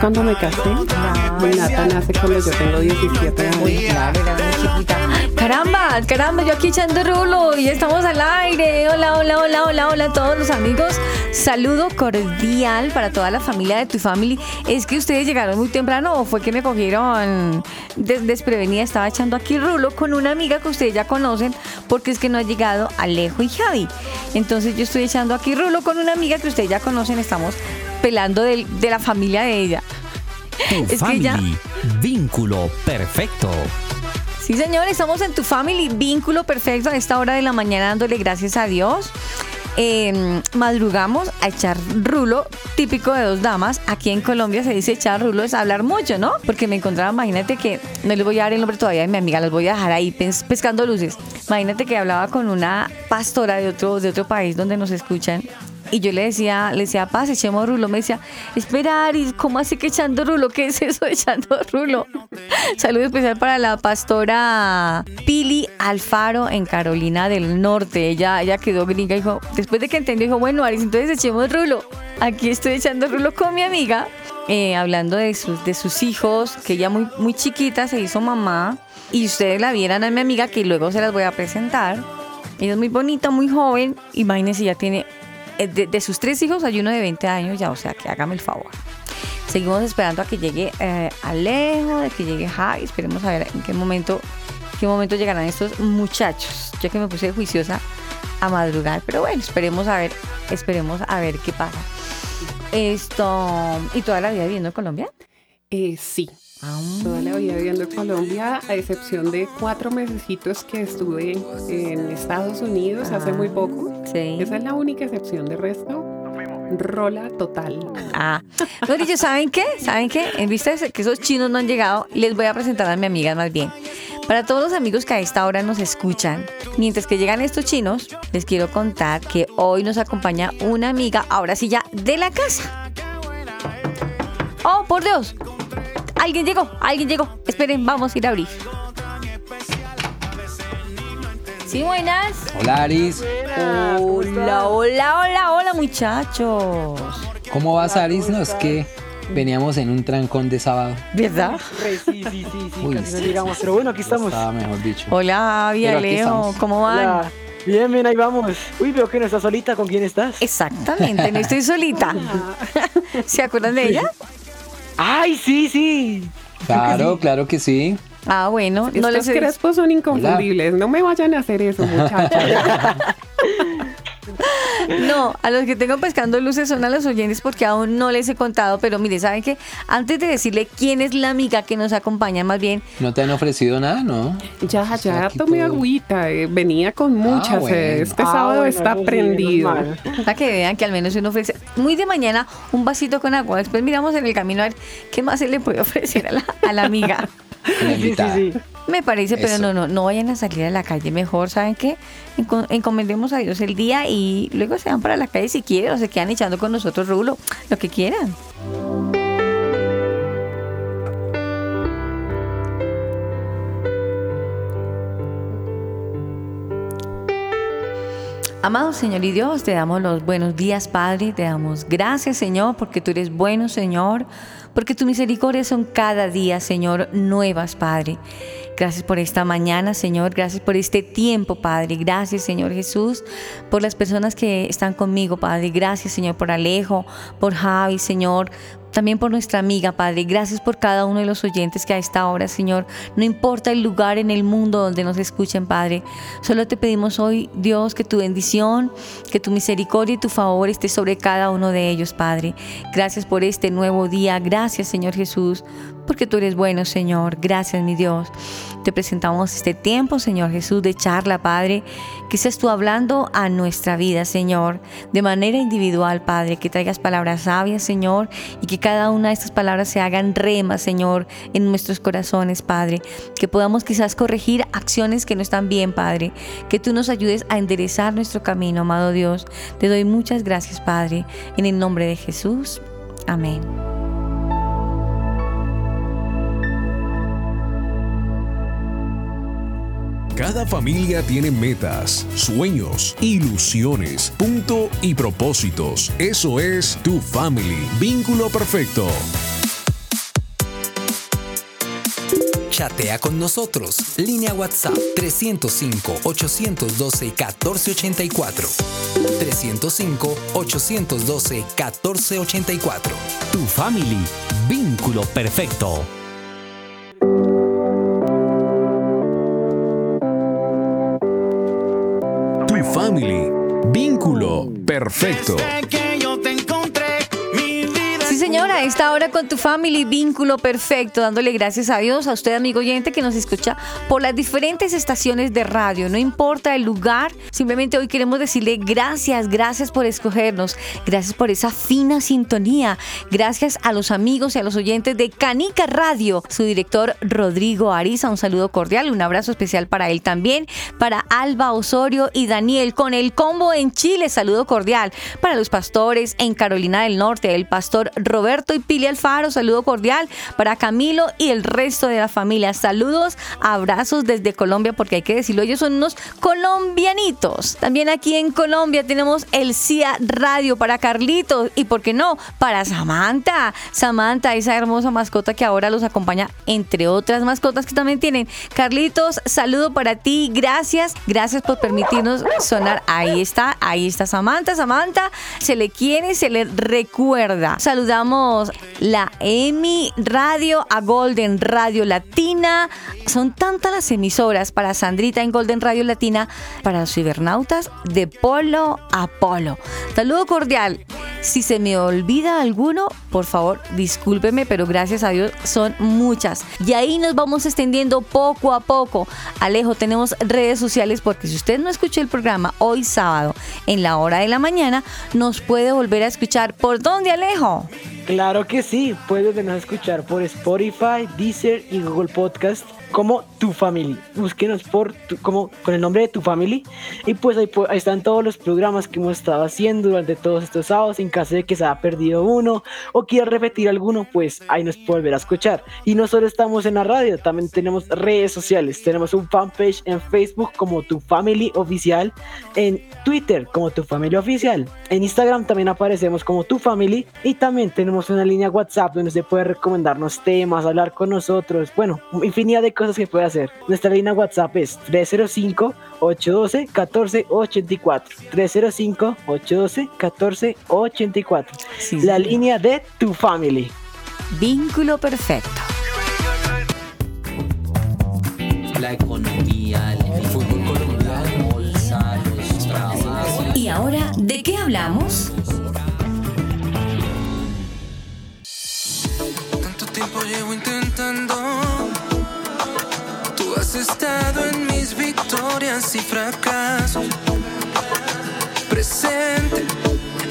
Cuando me casé. Renata nace cuando yo tengo 17 años. Caramba, caramba, yo aquí echando rulo y estamos al aire. Hola, hola, hola, hola, hola a todos los amigos. Saludo cordial para toda la familia de tu family. Es que ustedes llegaron muy temprano o fue que me cogieron desprevenida. Estaba echando aquí rulo con una amiga que ustedes ya conocen porque es que no ha llegado Alejo y Javi. Entonces yo estoy echando aquí rulo con una amiga que ustedes ya conocen. Estamos pelando de, la familia de ella. Tu family, vínculo perfecto. Sí, señores, estamos en tu family, vínculo perfecto a esta hora de la mañana dándole gracias a Dios. Em, madrugamos a echar rulo, típico de dos damas. Aquí en Colombia se dice echar rulo, es hablar mucho, ¿no? Porque me encontraba, imagínate que, no les voy a dar el nombre todavía de mi amiga, los voy a dejar ahí pescando luces. Imagínate que hablaba con una pastora de otro, de otro país donde nos escuchan y yo le decía, le decía, paz, echemos rulo. Me decía, espera, Ari, ¿cómo así que echando rulo? ¿Qué es eso echando rulo? Saludo especial para la pastora Pili Alfaro en Carolina del Norte. Ella, ella quedó gringa y dijo, después de que entendió, dijo, bueno, Aris, entonces echemos rulo. Aquí estoy echando rulo con mi amiga, eh, hablando de sus, de sus hijos, que ella muy, muy chiquita se hizo mamá. Y ustedes la vieran a mi amiga, que luego se las voy a presentar. Ella es muy bonita, muy joven. Imagínense, ya tiene eh, de, sus tres hijos hay uno de 20 años ya, o sea que hágame el favor. Seguimos esperando a que llegue eh, Alejo, de que llegue Javi. Esperemos a ver en qué momento, qué momento llegarán estos muchachos. Ya que me puse juiciosa a madrugar, pero bueno, esperemos a ver, esperemos a ver qué pasa. Esto, ¿y toda la vida viviendo en Colombia? Eh, sí, Toda la vida viviendo en Colombia, a excepción de cuatro mesecitos que estuve en Estados Unidos hace muy poco. Sí. Esa es la única excepción. De resto, rola total. Ah, no, ¿saben qué? ¿Saben qué? En vista de que esos chinos no han llegado, les voy a presentar a mi amiga más bien. Para todos los amigos que a esta hora nos escuchan, mientras que llegan estos chinos, les quiero contar que hoy nos acompaña una amiga, ahora sí ya, de la casa. Oh, por Dios, Alguien llegó, alguien llegó. Esperen, vamos a ir a abrir. Sí, buenas. Hola, Aris. Hola, hola, hola, hola, muchachos. ¿Cómo vas, Aris? No, es que veníamos en un trancón de sábado. ¿Verdad? Sí, sí, sí, sí. pero bueno, aquí estamos. Estaba mejor dicho. Hola, Vía Leo, ¿cómo van? Bien, bien, ahí vamos. Uy, veo que no estás solita. ¿Con quién estás? Exactamente, no estoy solita. ¿Se acuerdan de ella? ¡Ay, sí, sí! Claro, claro que sí. Ah, bueno, no les crespos son inconfundibles. No me vayan a hacer eso, muchachos. No, a los que tengo pescando luces son a los oyentes porque aún no les he contado, pero mire, ¿saben qué? Antes de decirle quién es la amiga que nos acompaña, más bien... ¿No te han ofrecido nada, no? Ya, ya tomé agüita, eh, venía con ah, muchas, eh, este ah, sábado está prendido. Para que vean que al menos uno ofrece muy de mañana un vasito con agua, después miramos en el camino a ver qué más se le puede ofrecer a la, a la amiga. sí, sí, sí. Me parece, pero no, no, no vayan a salir a la calle. Mejor, ¿saben qué? Encomendemos a Dios el día y luego se van para la calle si quieren o se quedan echando con nosotros rulo, lo que quieran. Amado Señor y Dios, te damos los buenos días, Padre. Te damos gracias, Señor, porque tú eres bueno, Señor, porque tus misericordias son cada día, Señor, nuevas, Padre. Gracias por esta mañana, Señor. Gracias por este tiempo, Padre. Gracias, Señor Jesús, por las personas que están conmigo, Padre. Gracias, Señor, por Alejo, por Javi, Señor, también por nuestra amiga, Padre. Gracias por cada uno de los oyentes que a esta hora, Señor, no importa el lugar en el mundo donde nos escuchen, Padre. Solo te pedimos hoy, Dios, que tu bendición, que tu misericordia y tu favor esté sobre cada uno de ellos, Padre. Gracias por este nuevo día. Gracias, Señor Jesús, porque tú eres bueno, Señor. Gracias, mi Dios. Te presentamos este tiempo, Señor Jesús, de charla, Padre. Que seas tú hablando a nuestra vida, Señor, de manera individual, Padre. Que traigas palabras sabias, Señor, y que cada una de estas palabras se hagan remas, Señor, en nuestros corazones, Padre. Que podamos quizás corregir acciones que no están bien, Padre. Que tú nos ayudes a enderezar nuestro camino, amado Dios. Te doy muchas gracias, Padre. En el nombre de Jesús. Amén. Cada familia tiene metas, sueños, ilusiones, punto y propósitos. Eso es tu family. Vínculo perfecto. Chatea con nosotros. Línea WhatsApp 305-812-1484. 305-812-1484. Tu family. Vínculo perfecto. Family. Vínculo perfecto señora, esta hora con tu family, vínculo perfecto, dándole gracias a Dios, a usted, amigo oyente, que nos escucha por las diferentes estaciones de radio. No importa el lugar, simplemente hoy queremos decirle gracias, gracias por escogernos, gracias por esa fina sintonía, gracias a los amigos y a los oyentes de Canica Radio, su director Rodrigo Ariza, un saludo cordial, un abrazo especial para él también, para Alba Osorio y Daniel con el combo en Chile, saludo cordial, para los pastores en Carolina del Norte, el pastor Roberto y Pili Alfaro, saludo cordial para Camilo y el resto de la familia. Saludos, abrazos desde Colombia, porque hay que decirlo, ellos son unos colombianitos. También aquí en Colombia tenemos el CIA Radio para Carlitos y, ¿por qué no?, para Samantha. Samantha, esa hermosa mascota que ahora los acompaña, entre otras mascotas que también tienen. Carlitos, saludo para ti, gracias, gracias por permitirnos sonar. Ahí está, ahí está Samantha. Samantha, se le quiere, se le recuerda. La EMI Radio a Golden Radio Latina. Son tantas las emisoras para Sandrita en Golden Radio Latina, para los cibernautas de polo a polo. Saludo cordial. Si se me olvida alguno, por favor, discúlpeme, pero gracias a Dios son muchas. Y ahí nos vamos extendiendo poco a poco. Alejo, tenemos redes sociales porque si usted no escuchó el programa hoy sábado en la hora de la mañana, nos puede volver a escuchar. ¿Por dónde, Alejo? Claro que sí, puedes escuchar por Spotify, Deezer y Google Podcast como Tu Family. Búsquenos por como con el nombre de Tu Family y pues ahí, ahí, están todos los programas que hemos estado haciendo durante todos estos sábados. En caso de que se haya perdido uno o quiera repetir alguno, pues ahí nos puede volver a escuchar. Y no solo estamos en la radio, también tenemos redes sociales. Tenemos un fanpage en Facebook como Tu Family Oficial, en Twitter como Tu Family Oficial, en Instagram también aparecemos como Tu Family y también tenemos una línea WhatsApp donde se puede recomendarnos temas, hablar con nosotros, bueno, infinidad de cosas que puede hacer. Nuestra línea WhatsApp es 305-812-1484. 305-812-1484. La línea de tu family. Vínculo perfecto. La economía, el fútbol colombiano, bolsa, los trabajos. Y ahora ¿De qué hablamos? Tanto tiempo llevo intentando. Estado en mis victorias y fracasos. Presente,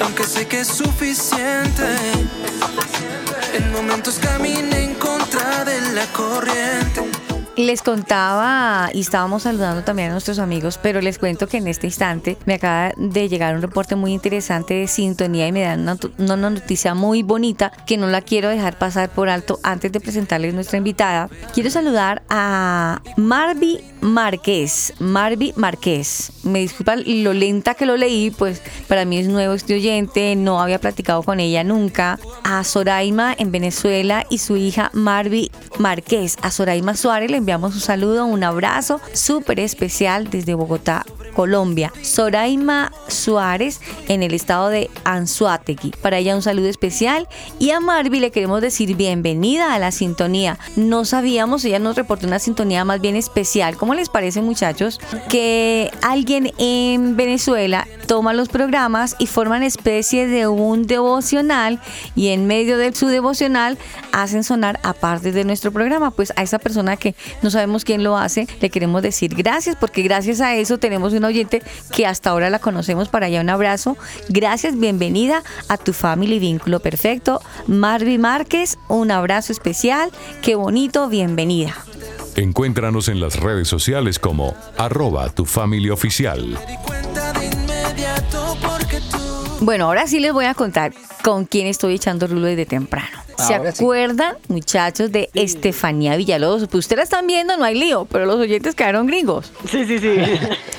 aunque sé que es suficiente. En momentos caminé en contra de la corriente les contaba y estábamos saludando también a nuestros amigos, pero les cuento que en este instante me acaba de llegar un reporte muy interesante de sintonía y me dan una, noticia muy bonita que no la quiero dejar pasar por alto antes de presentarles nuestra invitada. Quiero saludar a Marvi Márquez. Marvi Márquez. Me disculpa lo lenta que lo leí, pues para mí es nuevo este oyente, no había platicado con ella nunca. A Soraima en Venezuela y su hija Marvi Márquez. A Soraima Suárez le enviamos un saludo, un abrazo súper especial desde Bogotá, Colombia. Soraima Suárez en el estado de Anzuategui. Para ella un saludo especial y a Marvi le queremos decir bienvenida a la sintonía. No sabíamos, ella nos reportó una sintonía más bien especial. ¿Cómo les parece muchachos? Que alguien en Venezuela toma los programas y forman especie de un devocional y en medio de su devocional hacen sonar aparte de nuestro programa. Pues a esa persona que no sabemos quién lo hace, le queremos decir gracias porque gracias a eso tenemos una oyente que hasta ahora la conocemos. Para allá un abrazo. Gracias, bienvenida a tu Family Vínculo Perfecto. Marvi Márquez, un abrazo especial. Qué bonito, bienvenida. Encuéntranos en las redes sociales como arroba tu familia oficial. Bueno, ahora sí les voy a contar con quién estoy echando rulo desde temprano. ¿Se acuerdan, muchachos, de Estefanía Villalobos? Pues ustedes la están viendo, no hay lío, pero los oyentes quedaron gringos. Sí, sí, sí.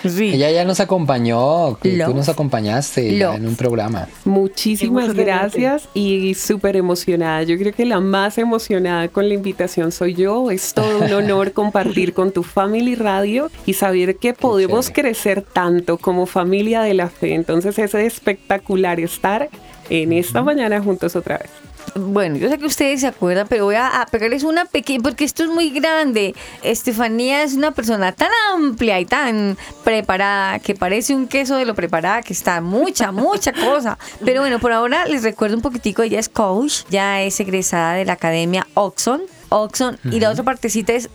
sí. Ella ya nos acompañó, tú nos acompañaste en un programa. Muchísimas gracias y súper emocionada. Yo creo que la más emocionada con la invitación soy yo. Es todo un honor compartir con tu Family Radio y saber que podemos crecer tanto como familia de la fe. Entonces es espectacular estar en esta mañana juntos otra vez. Bueno, yo sé que ustedes se acuerdan, pero voy a, pegarles una pequeña, porque esto es muy grande. Estefanía es una persona tan amplia y tan preparada que parece un queso de lo preparada que está mucha, mucha cosa. Pero bueno, por ahora les recuerdo un poquitico, ella es coach, ya es egresada de la Academia Oxon Oxon. Y la otra partecita es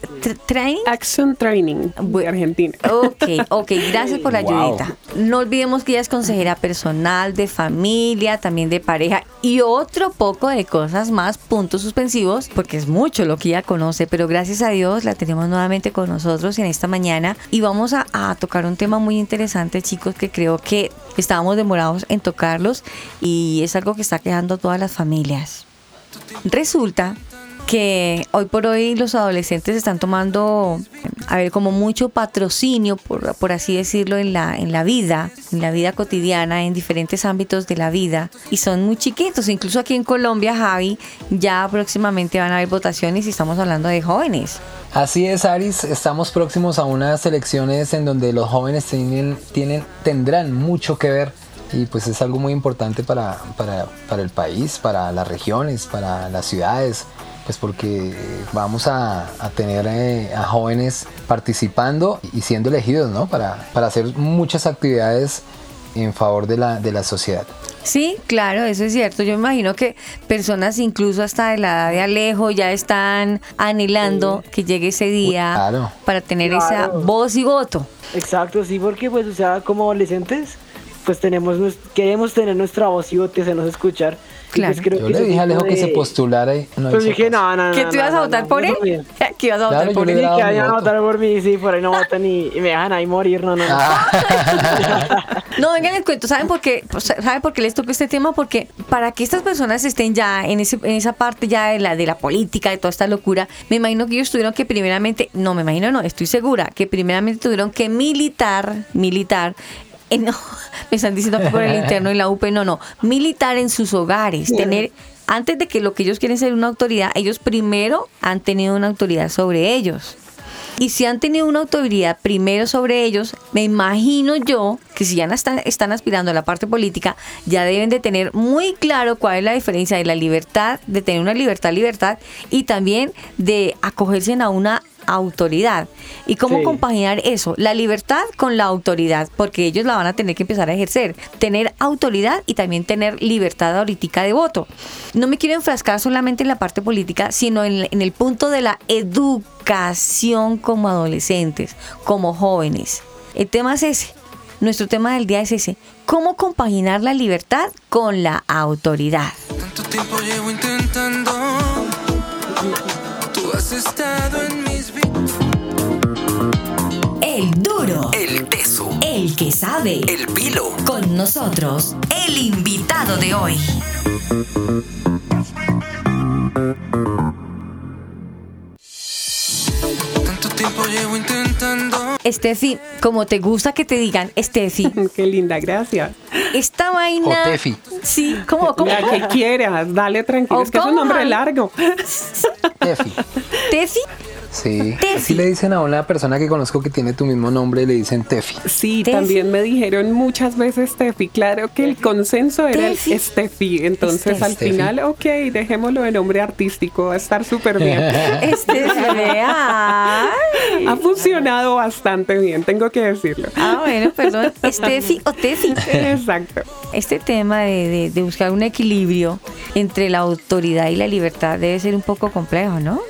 Training. Action Training de Argentina. Ok, ok. Gracias por la ayudita. No olvidemos que ella es consejera personal, de familia, también de pareja y otro poco de cosas más, puntos suspensivos, porque es mucho lo que ella conoce. Pero gracias a Dios la tenemos nuevamente con nosotros en esta mañana y vamos a, a tocar un tema muy interesante, chicos, que creo que estábamos demorados en tocarlos y es algo que está quejando a todas las familias. Resulta que hoy por hoy los adolescentes están tomando, a ver, como mucho patrocinio, por, por, así decirlo, en la, en la vida, en la vida cotidiana, en diferentes ámbitos de la vida, y son muy chiquitos. Incluso aquí en Colombia, Javi, ya próximamente van a haber votaciones y estamos hablando de jóvenes. Así es, Aris, estamos próximos a unas elecciones en donde los jóvenes tienen, tienen, tendrán mucho que ver y pues es algo muy importante para, para, para el país, para las regiones, para las ciudades pues porque vamos a, tener eh, a jóvenes participando y siendo elegidos, ¿no? Para, para hacer muchas actividades en favor de la, de la sociedad. Sí, claro, eso es cierto. Yo imagino que personas incluso hasta de la edad de Alejo ya están anhelando que llegue ese día para tener esa voz y voto. Exacto, sí, porque pues, o sea, como adolescentes, pues tenemos, queremos tener nuestra voz y voto, se nos escuchar Claro. yo le dije a Alejo que se postulara y no Pues dije, no, no, no. ¿Que tú ibas a votar por él? ¿Que ibas a votar por él? que vayan a votar por mí, sí, por ahí no votan y, me dejan ahí morir, no, no. No, ah. no vengan les cuento, ¿saben por qué? Pues, ¿Saben por qué les toco este tema? Porque para que estas personas estén ya en, ese, en esa parte ya de la, de la política, de toda esta locura, me imagino que ellos tuvieron que primeramente, no, me imagino no, estoy segura, que primeramente tuvieron que militar, militar eh, no, me están diciendo que por el interno y la UP, no, no, militar en sus hogares, tener, antes de que lo que ellos quieren ser una autoridad, ellos primero han tenido una autoridad sobre ellos. Y si han tenido una autoridad primero sobre ellos, me imagino yo que si ya están, están aspirando a la parte política, ya deben de tener muy claro cuál es la diferencia de la libertad, de tener una libertad, libertad, y también de acogerse a una autoridad. ¿Y cómo compaginar eso? La libertad con la autoridad, porque ellos la van a tener que empezar a ejercer. Tener autoridad y también tener libertad ahorita de voto. No me quiero enfrascar solamente en la parte política, sino en, en el punto de la educación como adolescentes, como jóvenes. El tema es ese. Nuestro tema del día es ese. ¿Cómo compaginar la libertad con la autoridad? Tanto tiempo llevo intentando. Tú has estado en mis El teso. El que sabe. El pilo. Con nosotros, el invitado de hoy. Tanto tiempo llevo intentando. Estefi, como te gusta que te digan, Estefi. Qué linda, gracias. Esta vaina. O Tefi. Sí, ¿cómo? cómo? La que quieras, dale tranquilo. ¿O Es que es un nombre largo. Tefi. ¿Tefi? Sí. Tefi. Así le dicen a una persona que conozco que tiene tu mismo nombre, le dicen Tefi. Sí, Tefi. también me dijeron muchas veces Steffi. Claro que el consenso era el Tefi. Steffi. Entonces al Steffi. final, ok, dejémoslo de nombre artístico, va a estar súper bien. Ha funcionado bastante bien, tengo que decirlo. Ah, bueno, perdón. Estefi o Tefi. Exacto. Este tema de, de- de buscar un equilibrio entre la autoridad y la libertad debe ser un poco complejo, ¿no?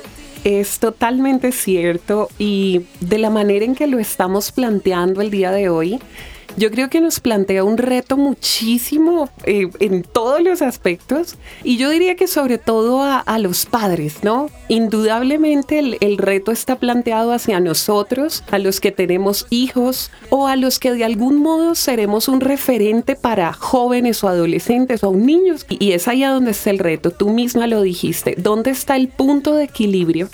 Es totalmente cierto y de la manera en que lo estamos planteando el día de hoy, yo creo que nos plantea un reto muchísimo eh, en todos los aspectos. Y yo diría que sobre todo a, a los padres, ¿no? Indudablemente el, el reto está planteado hacia nosotros, a los que tenemos hijos o a los que de algún modo seremos un referente para jóvenes o adolescentes o niños. Y, y es allá donde está el reto, tú misma lo dijiste, ¿dónde está el punto de equilibrio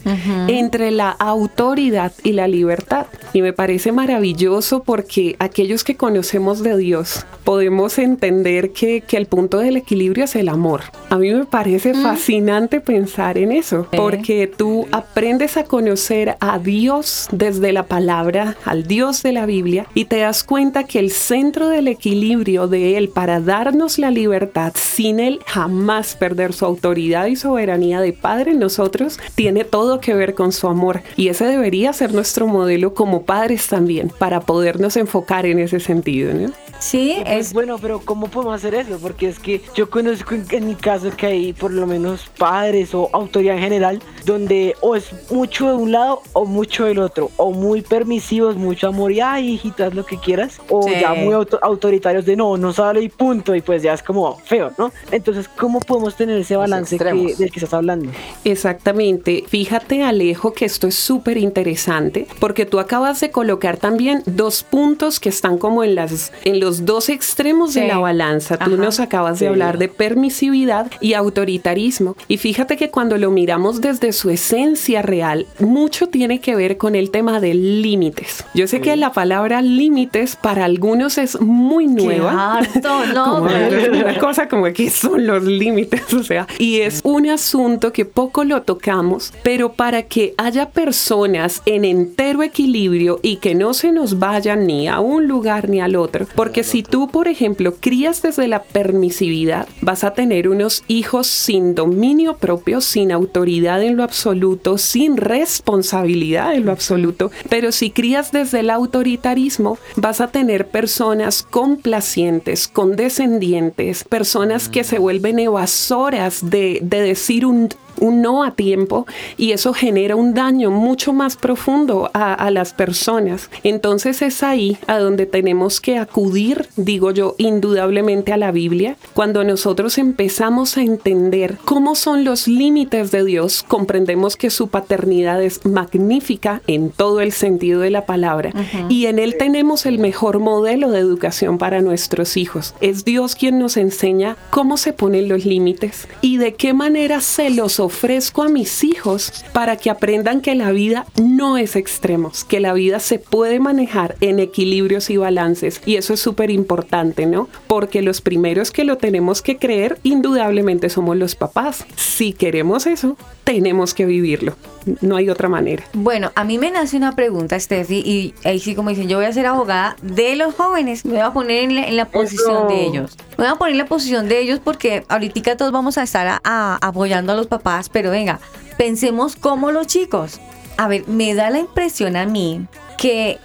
entre la autoridad y la libertad? Y me parece maravilloso porque aquellos que conocemos de Dios podemos entender que, que el punto del equilibrio es el amor. A mí me parece fascinante pensar en eso, Sí. porque tú aprendes a conocer a Dios desde la palabra, al Dios de la Biblia, y te das cuenta que el centro del equilibrio de Él para darnos la libertad, sin Él jamás perder su autoridad y soberanía de Padre en nosotros, tiene todo que ver con su amor. Y ese debería ser nuestro modelo como padres también, para podernos enfocar en ese sentido. ¿No? Sí, Pues es bueno, pero ¿cómo podemos hacer eso? Porque es que yo conozco en, en mi caso que hay por lo menos padres o autoridad en general donde o es mucho de un lado o mucho del otro, o muy permisivos, mucho amor y ay, hijita, haz lo que quieras, o Sí. ya muy auto- autoritarios de no, no sale y punto, y pues ya es como feo, ¿no? Entonces, ¿cómo podemos tener ese balance que, del que estás hablando? Exactamente. Fíjate, Alejo, que esto es súper interesante porque tú acabas de colocar también dos puntos que están como en las en los dos extremos Sí. de la balanza. Tú Ajá. nos acabas de Sí. hablar de permisividad y autoritarismo. Y fíjate que cuando lo miramos desde su esencia real, mucho tiene que ver con el tema de límites. Yo sé que la palabra límites para algunos es muy Qué nueva. harto, no, Como pero- una cosa como que son los límites, o sea, y es un asunto que poco lo tocamos, pero para que haya personas en entero equilibrio y que no se nos vayan ni a un lugar ni al otro, porque si tú, por ejemplo, crías desde la permisividad, vas a tener unos hijos sin dominio propio, sin autoridad en lo absoluto, sin responsabilidad en lo absoluto, pero si crías desde el autoritarismo, vas a tener personas complacientes, condescendientes, personas que se vuelven evasoras de, de decir un un no a tiempo y eso genera un daño mucho más profundo a, a las personas. Entonces es ahí a donde tenemos que acudir, digo yo, indudablemente a la Biblia. Cuando nosotros empezamos a entender cómo son los límites de Dios, comprendemos que su paternidad es magnífica en todo el sentido de la palabra y en Él tenemos el mejor modelo de educación para nuestros hijos. Es Dios quien nos enseña cómo se ponen los límites y de qué manera se los ofrezco a mis hijos para que aprendan que la vida no es extremos, que la vida se puede manejar en equilibrios y balances. Y eso es súper importante, ¿no? Porque los primeros que lo tenemos que creer, indudablemente somos los papás. Si queremos eso, tenemos que vivirlo. No hay otra manera. Bueno, a mí me nace una pregunta, Steffi, y ahí sí como dicen, yo voy a ser abogada de los jóvenes, me voy a poner en la, en la posición de ellos. Me voy a poner en la posición de ellos porque ahorita todos vamos a estar a- a- apoyando a los papás, pero venga, pensemos como los chicos. a ver, me da la impresión a mí que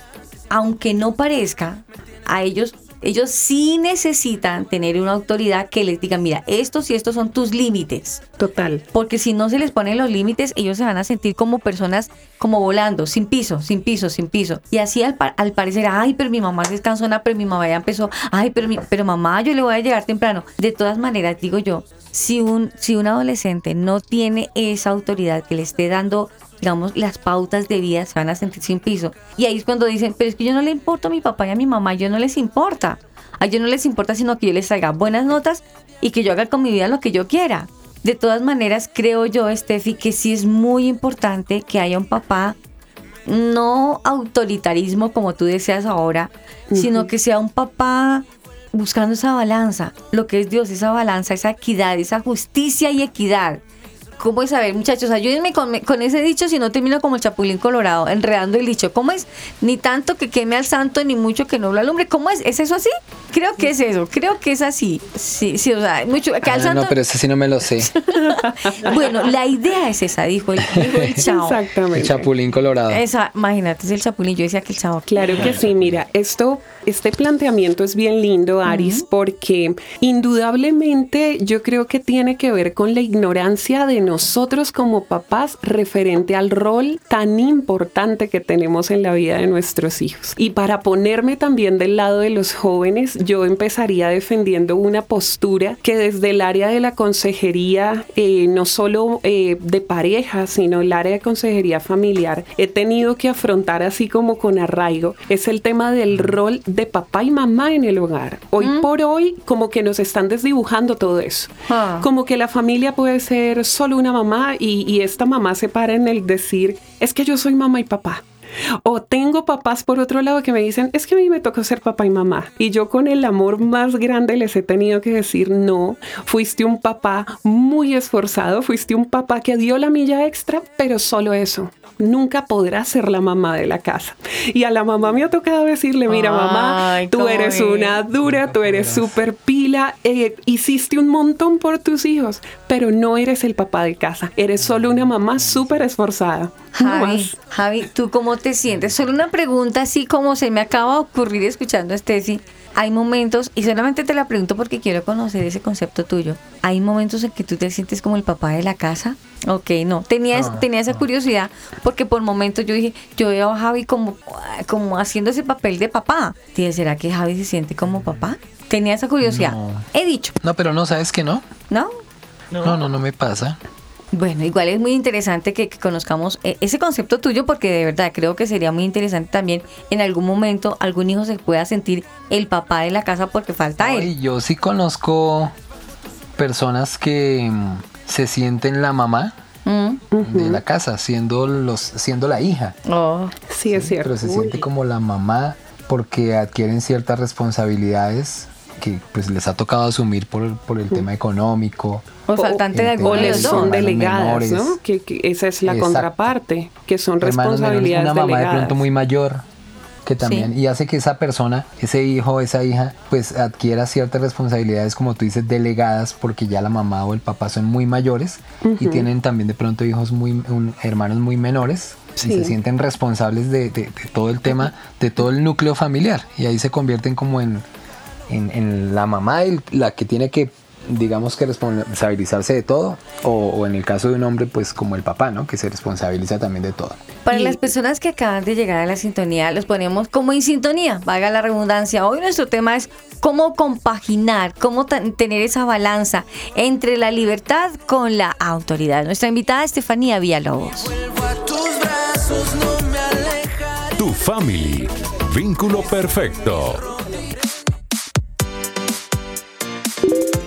aunque no parezca, a ellos ellos sí necesitan tener una autoridad que les diga, mira, estos y estos son tus límites. Total. Porque si no se les ponen los límites, ellos se van a sentir como personas como volando, sin piso, sin piso, sin piso. Y así al, al parecer, ay, pero mi mamá se cansona, pero mi mamá ya empezó, ay, pero, pero mamá, yo le voy a llegar temprano. De todas maneras, digo yo, si un, si un adolescente no tiene esa autoridad que le esté dando digamos, las pautas de vida se van a sentir sin piso. Y ahí es cuando dicen, pero es que yo no le importo a mi papá y a mi mamá, yo no les importa. A ellos no les importa sino que yo les traiga buenas notas y que yo haga con mi vida lo que yo quiera. De todas maneras, creo yo, Steffi, que sí es muy importante que haya un papá, no autoritarismo como tú deseas ahora, sino que sea un papá buscando esa balanza, lo que es Dios, esa balanza, esa equidad, esa justicia y equidad. ¿Cómo es? A ver, muchachos, ayúdenme con, con, ese dicho si no termino como el chapulín colorado, enredando el dicho. ¿Cómo es? Ni tanto que queme al santo, ni mucho que no lo alumbre. ¿Cómo es? ¿Es eso así? Creo que es eso, creo que es así. Sí, sí, o sea, mucho que al Ah, santo... No, pero ese sí no me lo sé. bueno, la idea es esa, dijo el, dijo el chavo. Exactamente. El chapulín colorado. Esa, imagínate, es el chapulín. Yo decía que el chavo. Claro que sí, mira, esto, este planteamiento es bien lindo, Aris, porque indudablemente yo creo que tiene que ver con la ignorancia de nosotros como papás referente al rol tan importante que tenemos en la vida de nuestros hijos. Y para ponerme también del lado de los jóvenes, yo empezaría defendiendo una postura que desde el área de la consejería, eh, no solo eh, de pareja, sino el área de consejería familiar, he tenido que afrontar así como con arraigo, es el tema del rol de papá y mamá en el hogar. Hoy por hoy, como que nos están desdibujando todo eso. Ah. Como que la familia puede ser solo una mamá y, y esta mamá se para en el decir, es que yo soy mamá y papá. O tengo papás por otro lado que me dicen, es que a mí me tocó ser papá y mamá. Y yo con el amor más grande les he tenido que decir, no, fuiste un papá muy esforzado, fuiste un papá que dio la milla extra, pero solo eso. Nunca podrás ser la mamá de la casa. Y a la mamá me ha tocado decirle, mira mamá, Ay, tú eres es. una dura, tú eres súper pila, eh, hiciste un montón por tus hijos, pero no eres el papá de casa, eres solo una mamá súper esforzada. Javi. Javi, ¿tú cómo te sientes? Solo una pregunta así como se me acaba de ocurrir escuchando a Steffi. Hay momentos, y solamente te la pregunto porque quiero conocer ese concepto tuyo. ¿Hay momentos en que tú te sientes como el papá de la casa? Ok, no. Tenía, es- tenía esa curiosidad porque por momentos yo dije, yo veo a Javi como, como haciendo ese papel de papá. Dije, ¿será que Javi se siente como papá? Tenía esa curiosidad. No. He dicho, No, pero no, ¿sabes que no? ¿no? No, no, no me pasa. Bueno, igual es muy interesante que, que conozcamos eh, ese concepto tuyo porque de verdad creo que sería muy interesante también en algún momento algún hijo se pueda sentir el papá de la casa porque falta él. Ay, yo sí conozco personas que mm, se sienten la mamá Mm. de la casa, siendo los, siendo la hija. Oh, Sí, es cierto. Pero se siente como la mamá porque adquieren ciertas responsabilidades que pues les ha tocado asumir por, por el tema económico. o faltante de el alguno O de les los dos. son delegadas, menores. ¿no? Que, que esa es la Exacto. contraparte, que son hermanos menores, responsabilidades una mamá de pronto muy mayor que también Sí. y hace que esa persona, ese hijo, esa hija, pues adquiera ciertas responsabilidades como tú dices delegadas porque ya la mamá o el papá son muy mayores y tienen también de pronto hijos muy un- hermanos muy menores y se sienten responsables de, de- de todo el tema, de todo el núcleo familiar y ahí se convierten como en, en, en la mamá el- la que tiene que digamos que responsabilizarse de todo o, o en el caso de un hombre pues como el papá, ¿no? Que se responsabiliza también de todo. Para Y- las personas que acaban de llegar a la sintonía, los ponemos como en sintonía, valga la redundancia. Hoy nuestro tema es cómo compaginar, cómo tener esa balanza entre la libertad con la autoridad. Nuestra invitada Estefanía Villalobos. Vuelvo a tus brazos, no me alejaré. Tu family. Vínculo perfecto.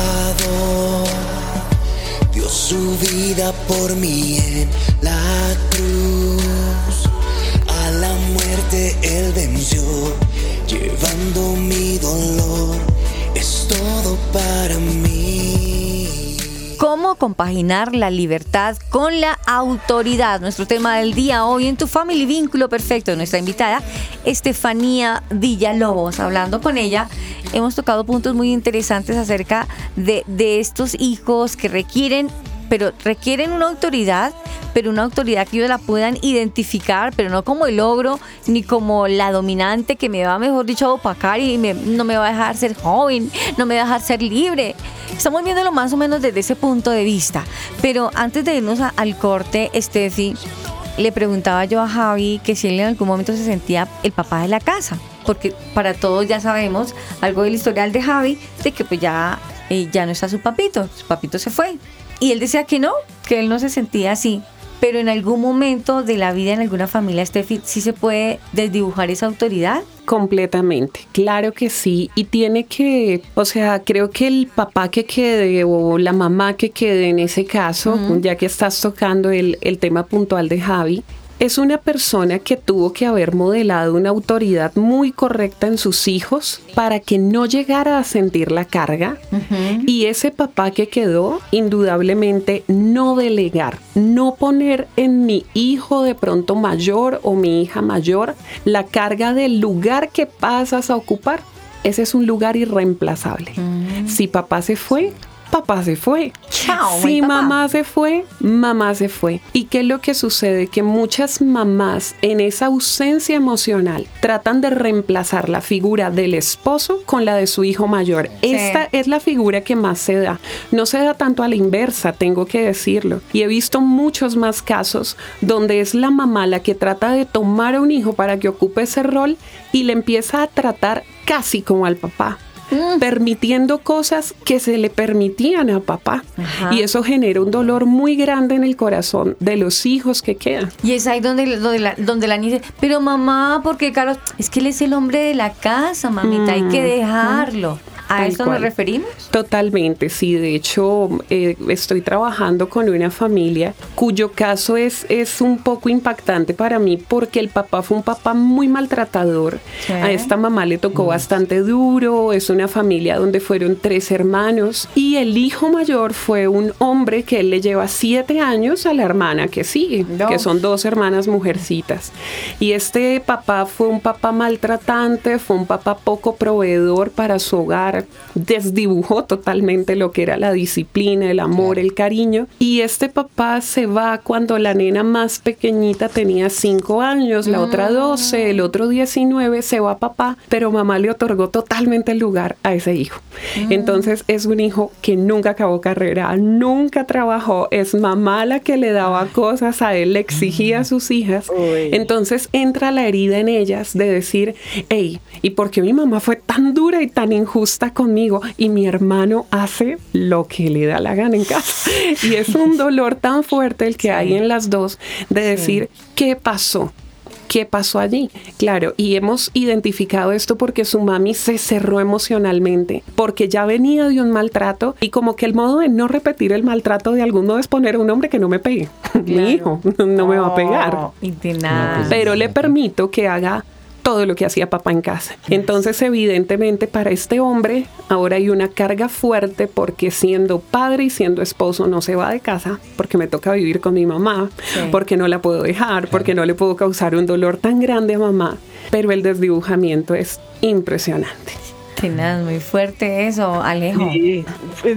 Salvador, Dios su vida por mí en la cruz. A la muerte él venció, llevando mi dolor. Es todo para mí. ¿Cómo compaginar la libertad con la autoridad? Nuestro tema del día hoy en Tu Family Vínculo Perfecto. Nuestra invitada, Estefanía Villalobos. Hablando con ella, hemos tocado puntos muy interesantes acerca de, de estos hijos que requieren pero requieren una autoridad, pero una autoridad que ellos la puedan identificar, pero no como el ogro, ni como la dominante que me va, mejor dicho, a opacar y no me va a dejar ser joven, no me va a dejar ser libre. Estamos viéndolo más o menos desde ese punto de vista. Pero antes de irnos al corte, Steffi, le preguntaba yo a Javi que si él en algún momento se sentía el papá de la casa, porque para todos ya sabemos algo del historial de Javi, de que pues ya, eh, ya no está su papito, su papito se fue. Y él decía que no, que él no se sentía así. Pero en algún momento de la vida en alguna familia, Steffi, ¿sí se puede desdibujar esa autoridad? Completamente, claro que sí. Y tiene que, o sea, creo que el papá que quede o la mamá que quede en ese caso, ya que estás tocando el, el tema puntual de Javi, es una persona que tuvo que haber modelado una autoridad muy correcta en sus hijos para que no llegara a sentir la carga. Y ese papá que quedó, indudablemente, no delegar, no poner en mi hijo de pronto mayor o mi hija mayor la carga del lugar que pasas a ocupar. Ese es un lugar irreemplazable. Si papá se fue, papá se fue. Chao, mamá se fue, mamá se fue. ¿Y qué es lo que sucede? Que muchas mamás en esa ausencia emocional tratan de reemplazar la figura del esposo con la de su hijo mayor. Esta es la figura que más se da. No se da tanto a la inversa, tengo que decirlo. Y he visto muchos más casos donde es la mamá la que trata de tomar a un hijo para que ocupe ese rol y le empieza a tratar casi como al papá permitiendo cosas que se le permitían a papá. Ajá. Y eso genera un dolor muy grande en el corazón de los hijos que quedan. Y es ahí donde, donde, la, donde la niña dice, pero mamá, porque Carlos, es que él es el hombre de la casa, mamita, hay que dejarlo. ¿A eso cual. nos referimos? Totalmente, sí. De hecho, eh, estoy trabajando con una familia cuyo caso es, es un poco impactante para mí porque el papá fue un papá muy maltratador. Sí. A esta mamá le tocó bastante duro. Es una familia donde fueron tres hermanos y el hijo mayor fue un hombre que él le lleva siete años a la hermana que sigue, que son dos hermanas mujercitas. Y este papá fue un papá maltratante, fue un papá poco proveedor para su hogar, desdibujó totalmente lo que era la disciplina, el amor, el cariño. Y este papá se va cuando la nena más pequeñita tenía cinco años, la otra 12, el otro 19, se va papá, pero mamá le otorgó totalmente el lugar a ese hijo. Entonces es un hijo que nunca acabó carrera, nunca trabajó, es mamá la que le daba cosas a él, le exigía a sus hijas. Entonces entra la herida en ellas de decir, hey, ¿y por qué mi mamá fue tan dura y tan injusta conmigo? Y mi hermano hace lo que le da la gana en casa. Y es un dolor tan fuerte el que hay en las dos de decir, ¿qué pasó? ¿Qué pasó allí? Claro, y hemos identificado esto porque su mami se cerró emocionalmente, porque ya venía de un maltrato y como que el modo de no repetir el maltrato de algún modo es poner a un hombre que no me pegue. Mi hijo no me va a pegar Oh, y de nada. pero le permito que haga todo lo que hacía papá en casa. Entonces, evidentemente, para este hombre ahora hay una carga fuerte porque siendo padre y siendo esposo no se va de casa, porque me toca vivir con mi mamá, Sí. porque no la puedo dejar, porque no le puedo causar un dolor tan grande a mamá. Pero el desdibujamiento es impresionante. Tenaz, muy fuerte eso, Alejo. Sí,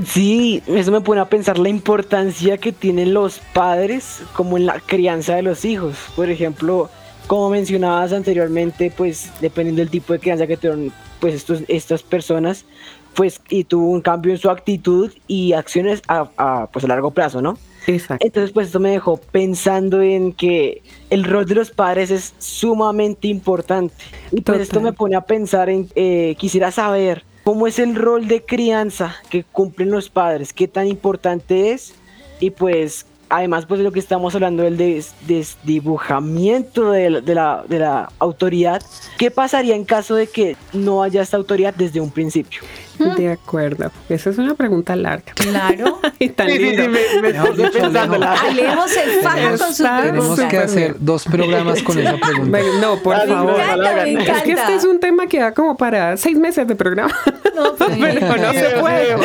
sí, eso me pone a pensar la importancia que tienen los padres como en la crianza de los hijos. Por ejemplo, como mencionabas anteriormente, pues dependiendo del tipo de crianza que tuvieron pues estos, estas personas, pues y tuvo un cambio en su actitud y acciones a, a, pues a largo plazo, ¿no? Exacto. Entonces, pues esto me dejó pensando en que el rol de los padres es sumamente importante. Y pues esto me pone a pensar en, eh, quisiera saber cómo es el rol de crianza que cumplen los padres, qué tan importante es y pues además pues de lo que estamos hablando del des- desdibujamiento de la, de la autoridad, ¿qué pasaría en caso de que no haya esta autoridad desde un principio? De acuerdo. Esa es una pregunta larga. Claro. y tan Sí, sí, sí, me, me Mejor estoy dicho, pensando. la- Alejos el fajo con sus Tenemos que hacer dos programas con esa pregunta. Bueno, no, por Ah, favor. Me encanta, me Es que este es un tema que da como para seis meses de programa. No, pero- pero no se puede.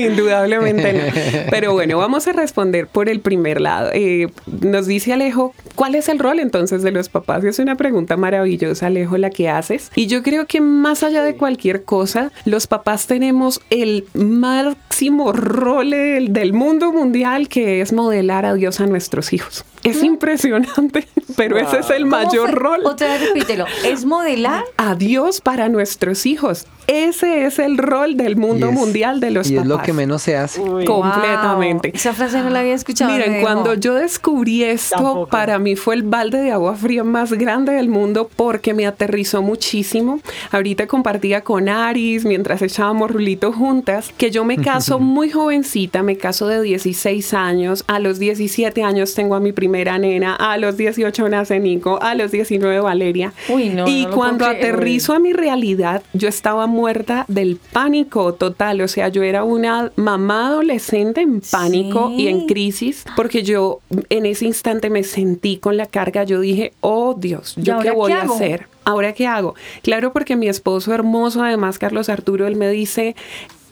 Indudablemente no. Pero bueno, vamos a responder por el primer lado. Eh, nos dice Alejo, ¿cuál es el rol entonces de los papás? Es una pregunta maravillosa, Alejo, la que haces. Y yo creo que más allá de cualquier cosa, los papás tenemos el máximo rol del, mundo mundial que es modelar a Dios a nuestros hijos. Es impresionante, pero ese es el ¿Cómo mayor fue? rol Otra vez repítelo. ¿Es modelar? a Dios para nuestros hijos. Ese es el rol del mundo Y es- mundial de los Y papás. es lo que menos se hace. Uy, Completamente. Wow. Esa frase no la había escuchado. Miren, cuando yo descubrí esto, Tampoco. para mí fue el balde de agua fría más grande del mundo porque me aterrizó muchísimo. Ahorita compartía con Aris mientras echábamos rulitos juntas que yo me caso muy jovencita, me caso de 16 años, a los 17 años tengo a mi primera nena, a los 18 nace Nico, a los 19 Valeria. Uy, no, y no cuando aterrizo a mi realidad, yo estaba muerta del pánico total. O sea, yo era una mamá adolescente en pánico Sí. y en crisis, porque yo en ese instante me sentí con la carga. Yo dije, oh Dios, ¿Y ¿yo qué voy qué a hacer? ¿Ahora qué hago? Claro, porque mi esposo hermoso, además Carlos Arturo, él me dice,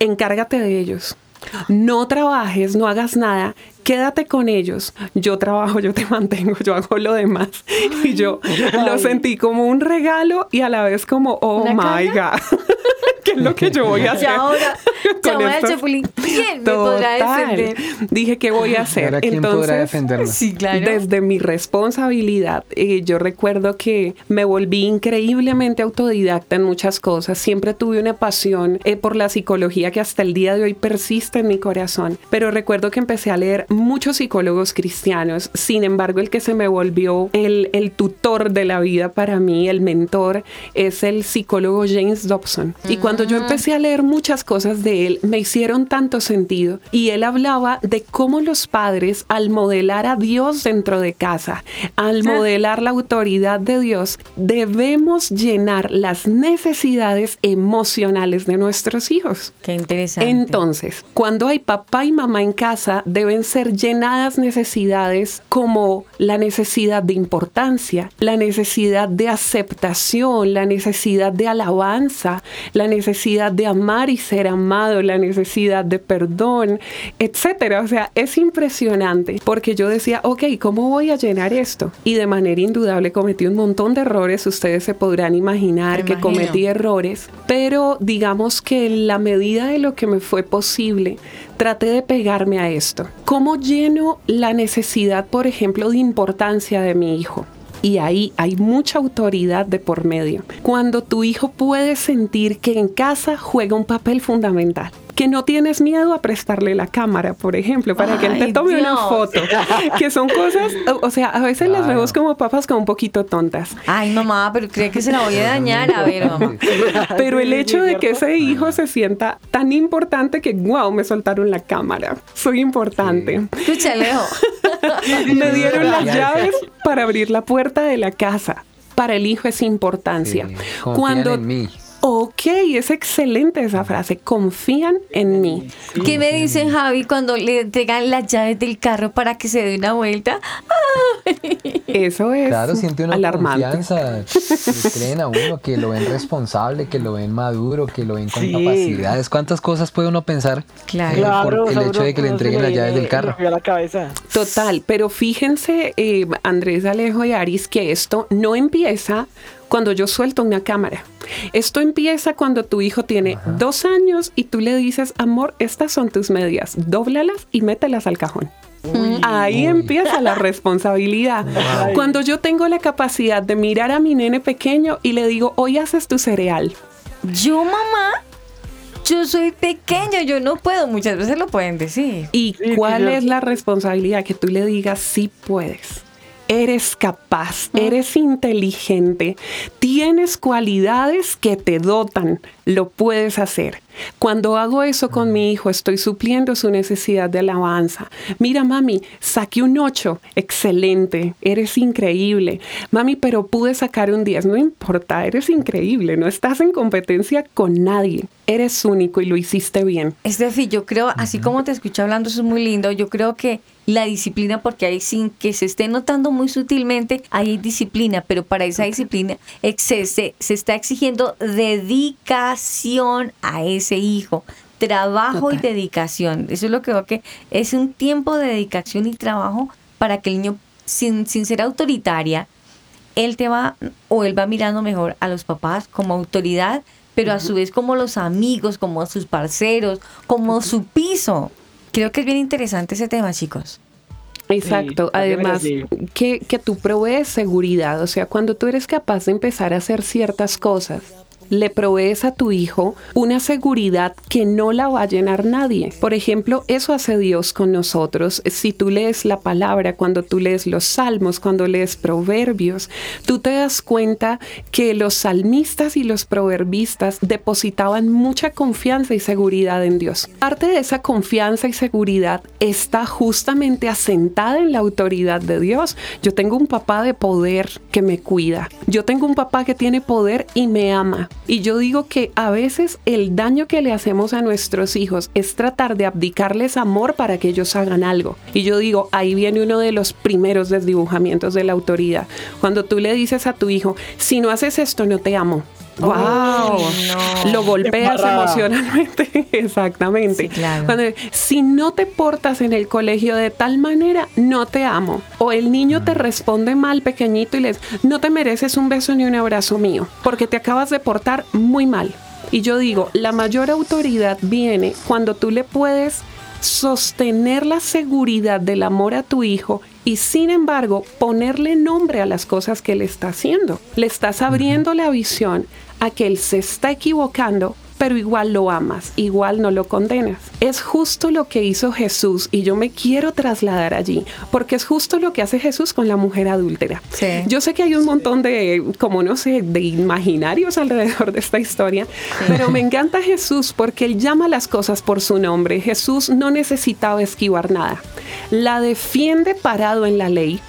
encárgate de ellos. No trabajes, no hagas nada, quédate con ellos. Yo trabajo, yo te mantengo, yo hago lo demás. y yo lo sentí como un regalo y a la vez como, oh ¿Una my? God. ¿Qué es lo que yo voy a hacer? Y ahora, con esto? Chapulín. ¿Quién me podrá defender? Dije, ¿qué voy a hacer? ahora quién podrá defenderlo? Sí, claro. Desde mi responsabilidad, eh, yo recuerdo que me volví increíblemente autodidacta en muchas cosas. Siempre tuve una pasión eh, por la psicología que hasta el día de hoy persiste en mi corazón. Pero recuerdo que empecé a leer muchos psicólogos cristianos. Sin embargo, el que se me volvió el, el tutor de la vida para mí, el mentor, es el psicólogo James Dobson. Y cuando yo empecé a leer muchas cosas de él, me hicieron tanto sentido. Y él hablaba de cómo los padres, al modelar a Dios dentro de casa, al modelar la autoridad de Dios, debemos llenar las necesidades emocionales de nuestros hijos. Qué interesante. Entonces, cuando hay papá y mamá en casa, deben ser llenadas necesidades como la necesidad de importancia, la necesidad de aceptación, la necesidad de alabanza, la necesidad de amar y ser amado, la necesidad de perdón, etcétera. O sea, es impresionante porque yo decía, ok, ¿cómo voy a llenar esto? Y de manera indudable cometí un montón de errores. Ustedes se podrán imaginar que cometí errores, pero digamos que en la medida de lo que me fue posible, traté de pegarme a esto. ¿Cómo lleno la necesidad, por ejemplo, de importancia de mi hijo? Y ahí hay mucha autoridad de por medio. Cuando tu hijo puede sentir que en casa juega un papel fundamental. Que no tienes miedo a prestarle la cámara, por ejemplo, para que él te tome una Dios. foto. Que son cosas, o- o sea, a veces las vemos como papas como un poquito tontas. Ay, mamá, pero cree que se la voy a dañar. A ver, mamá. Pero el Sí, hecho sí, de que ese hijo se sienta tan importante que, wow, me soltaron la cámara. Soy importante. Escucha, Leo. Me dieron las llaves para abrir la puerta de la casa. Para el hijo es importancia. Sí, confían en mí. Ok, es excelente esa frase. Confían en mí. ¿Qué me dicen Javi cuando le entregan las llaves del carro para que se dé una vuelta? Eso es Claro, siente una alarmante. confianza. Creen a uno, que lo ven responsable, que lo ven maduro, que lo ven con Sí. capacidades. ¿Cuántas cosas puede uno pensar Claro. eh, Claro, por el hecho de que le entreguen las llaves del carro? a la cabeza. Total, pero fíjense, eh, Andrés Alejo y Aris, que esto no empieza cuando yo suelto una cámara. Esto empieza cuando tu hijo tiene dos años y tú le dices, amor, estas son tus medias, dóblalas y mételas al cajón. Ahí empieza la responsabilidad. Cuando yo tengo la capacidad de mirar a mi nene pequeño y le digo, hoy haces tu cereal. Yo, mamá, yo soy pequeño, yo no puedo. Muchas veces lo pueden decir. ¿Y Sí, cuál es la responsabilidad? Que tú le digas, sí puedes. Eres capaz, eres inteligente, tienes cualidades que te dotan, lo puedes hacer. Cuando hago eso con mi hijo, estoy supliendo su necesidad de alabanza. Mira, mami, saqué un 8, excelente, eres increíble. Mami, pero pude sacar un 10, no importa, eres increíble, no estás en competencia con nadie. Eres único y lo hiciste bien. Estefi, yo creo, así como te escucho hablando, eso es muy lindo. Yo creo que la disciplina, porque ahí sin que se esté notando muy sutilmente, hay disciplina, pero para esa disciplina se, se, está exigiendo dedicación a ese hijo, trabajo y dedicación. Eso es lo que veo que es un tiempo de dedicación y trabajo para que el niño, sin, sin ser autoritaria, él te va o él va mirando mejor a los papás como autoridad, pero a su vez como los amigos, como sus parceros, como su piso. Creo que es bien interesante ese tema, chicos. Exacto, además que, que tú provees seguridad, o sea, cuando tú eres capaz de empezar a hacer ciertas cosas, le provees a tu hijo una seguridad que no la va a llenar nadie. Por ejemplo, eso hace Dios con nosotros. Si tú lees la palabra, cuando tú lees los salmos, cuando lees proverbios, tú te das cuenta que los salmistas y los proverbistas depositaban mucha confianza y seguridad en Dios. Parte de esa confianza y seguridad está justamente asentada en la autoridad de Dios. Yo tengo un papá de poder que me cuida. Yo tengo un papá que tiene poder y me ama. Y yo digo que a veces el daño que le hacemos a nuestros hijos es tratar de abdicarles amor para que ellos hagan algo. Y yo digo, ahí viene uno de los primeros desdibujamientos de la autoridad. Cuando tú le dices a tu hijo, si no haces esto, no te amo. ¡Wow! Lo golpeas emocionalmente. Exactamente. Cuando, si no te portas en el colegio de tal manera, no te amo. O el niño te responde mal pequeñito y le no te mereces un beso ni un abrazo mío, porque te acabas de portar muy mal. Y yo digo, la mayor autoridad viene cuando tú le puedes sostener la seguridad del amor a tu hijo y sin embargo ponerle nombre a las cosas que le está haciendo. Le estás abriendo la visión a que él se está equivocando, pero igual lo amas, igual no lo condenas. Es justo lo que hizo Jesús y yo me quiero trasladar allí, porque es justo lo que hace Jesús con la mujer adúltera. Yo sé que hay un montón de, como no sé, de imaginarios alrededor de esta historia, pero me encanta Jesús porque él llama las cosas por su nombre. Jesús no necesitaba esquivar nada. La defiende parado en la ley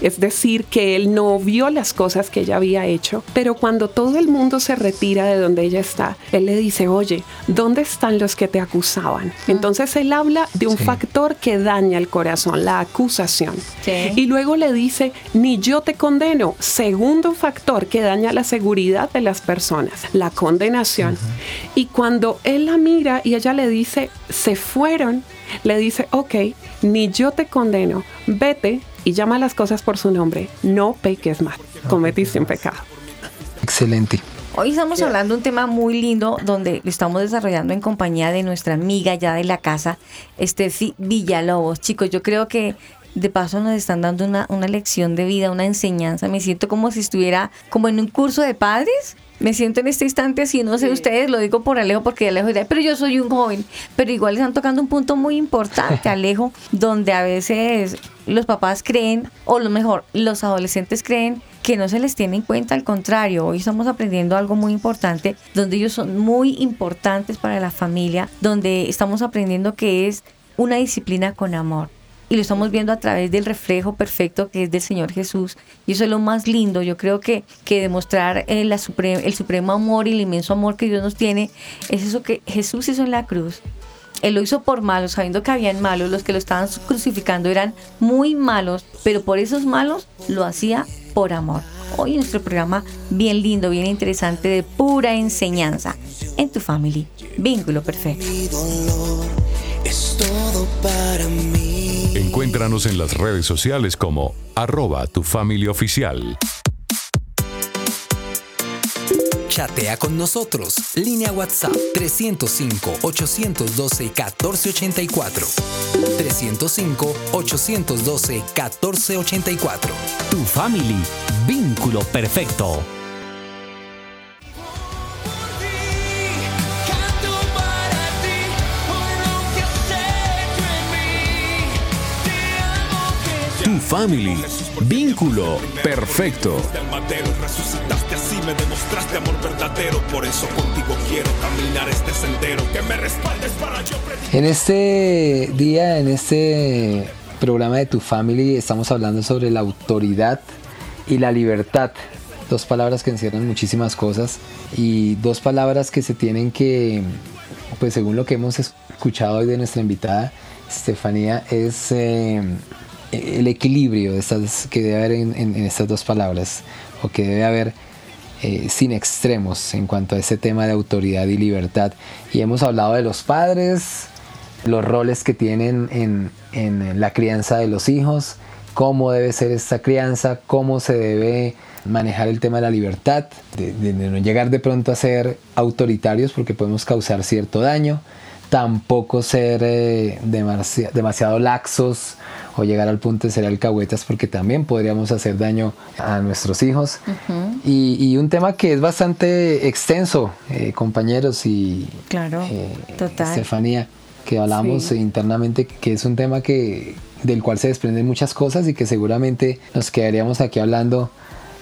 es decir, que él no vio las cosas que ella había hecho, pero cuando todo el mundo se retira de donde ella está, él le dice, oye, ¿dónde están los que te acusaban? Entonces él habla de un factor que daña el corazón, la acusación. Y luego le dice, ni yo te condeno. Segundo factor que daña la seguridad de las personas, la condenación. Y cuando él la mira y ella le dice, se fueron, le dice, ok, ni yo te condeno, vete y llama las cosas por su nombre. No peques más. Cometiste un pecado. Excelente. Hoy estamos hablando de un tema muy lindo donde lo estamos desarrollando en compañía de nuestra amiga ya de la casa, Steffi Villalobos. Chicos, yo creo que de paso nos están dando una, una lección de vida, una enseñanza. Me siento como si estuviera como en un curso de padres me siento en este instante así, no sé ustedes, lo digo por Alejo porque Alejo dirá, pero yo soy un joven, pero igual están tocando un punto muy importante, Alejo, donde a veces los papás creen, o lo mejor, los adolescentes creen que no se les tiene en cuenta, al contrario, hoy estamos aprendiendo algo muy importante, donde ellos son muy importantes para la familia, donde estamos aprendiendo que es una disciplina con amor y lo estamos viendo a través del reflejo perfecto que es del Señor Jesús. Y eso es lo más lindo. Yo creo que, que demostrar el, la el supremo amor y el inmenso amor que Dios nos tiene es eso que Jesús hizo en la cruz. Él lo hizo por malos, sabiendo que habían malos, los que lo estaban crucificando eran muy malos, pero por esos malos lo hacía por amor. Hoy nuestro programa bien lindo, bien interesante, de pura enseñanza en tu family. Vínculo perfecto. es todo para mí. Encuéntranos en las redes sociales como arroba tu familia oficial. Chatea con nosotros. Línea WhatsApp 305-812-1484. 305-812-1484. Tu family. Vínculo perfecto. Family, vínculo perfecto. En este día, en este programa de Tu Family, estamos hablando sobre la autoridad y la libertad. Dos palabras que encierran muchísimas cosas y dos palabras que se tienen que, pues según lo que hemos escuchado hoy de nuestra invitada, Estefanía, es eh, el equilibrio de estas, que debe haber en, estas dos palabras o que debe haber eh, sin extremos en cuanto a ese tema de autoridad y libertad. Y hemos hablado de los padres, los roles que tienen en, la crianza de los hijos, cómo debe ser esta crianza, cómo se debe manejar el tema de la libertad, de, no llegar de pronto a ser autoritarios porque podemos causar cierto daño, tampoco ser eh, demasiado laxos o llegar al punto de ser alcahuetas porque también podríamos hacer daño a nuestros hijos. y, un tema que es bastante extenso, eh, compañeros y claro, eh, Estefanía, que hablamos internamente, que es un tema que del cual se desprenden muchas cosas y que seguramente nos quedaríamos aquí hablando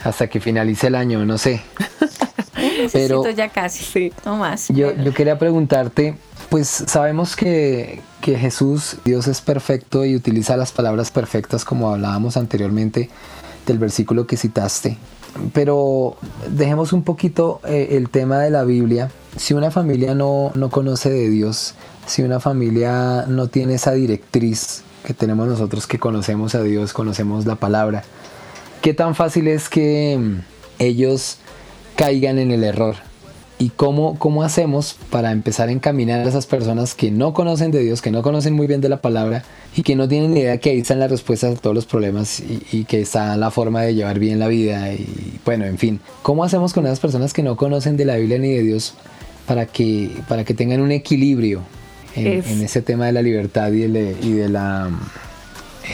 hasta que finalice el año, no sé. Pero ya casi, sí. no más. Yo, yo quería preguntarte, pues sabemos que, Jesús, Dios es perfecto y utiliza las palabras perfectas como hablábamos anteriormente del versículo que citaste. Pero dejemos un poquito eh, el tema de la Biblia. Si una familia no, no conoce de Dios, si una familia no tiene esa directriz que tenemos nosotros que conocemos a Dios, conocemos la palabra, ¿qué tan fácil es que mm, ellos caigan en el error? ¿Y cómo, cómo hacemos para empezar a encaminar a esas personas que no conocen de Dios, que no conocen muy bien de la palabra y que no tienen ni idea que ahí están las respuestas a todos los problemas y, y, que está la forma de llevar bien la vida? Y bueno, en fin, ¿cómo hacemos con esas personas que no conocen de la Biblia ni de Dios para que, para que tengan un equilibrio en, ese tema de la libertad y de, la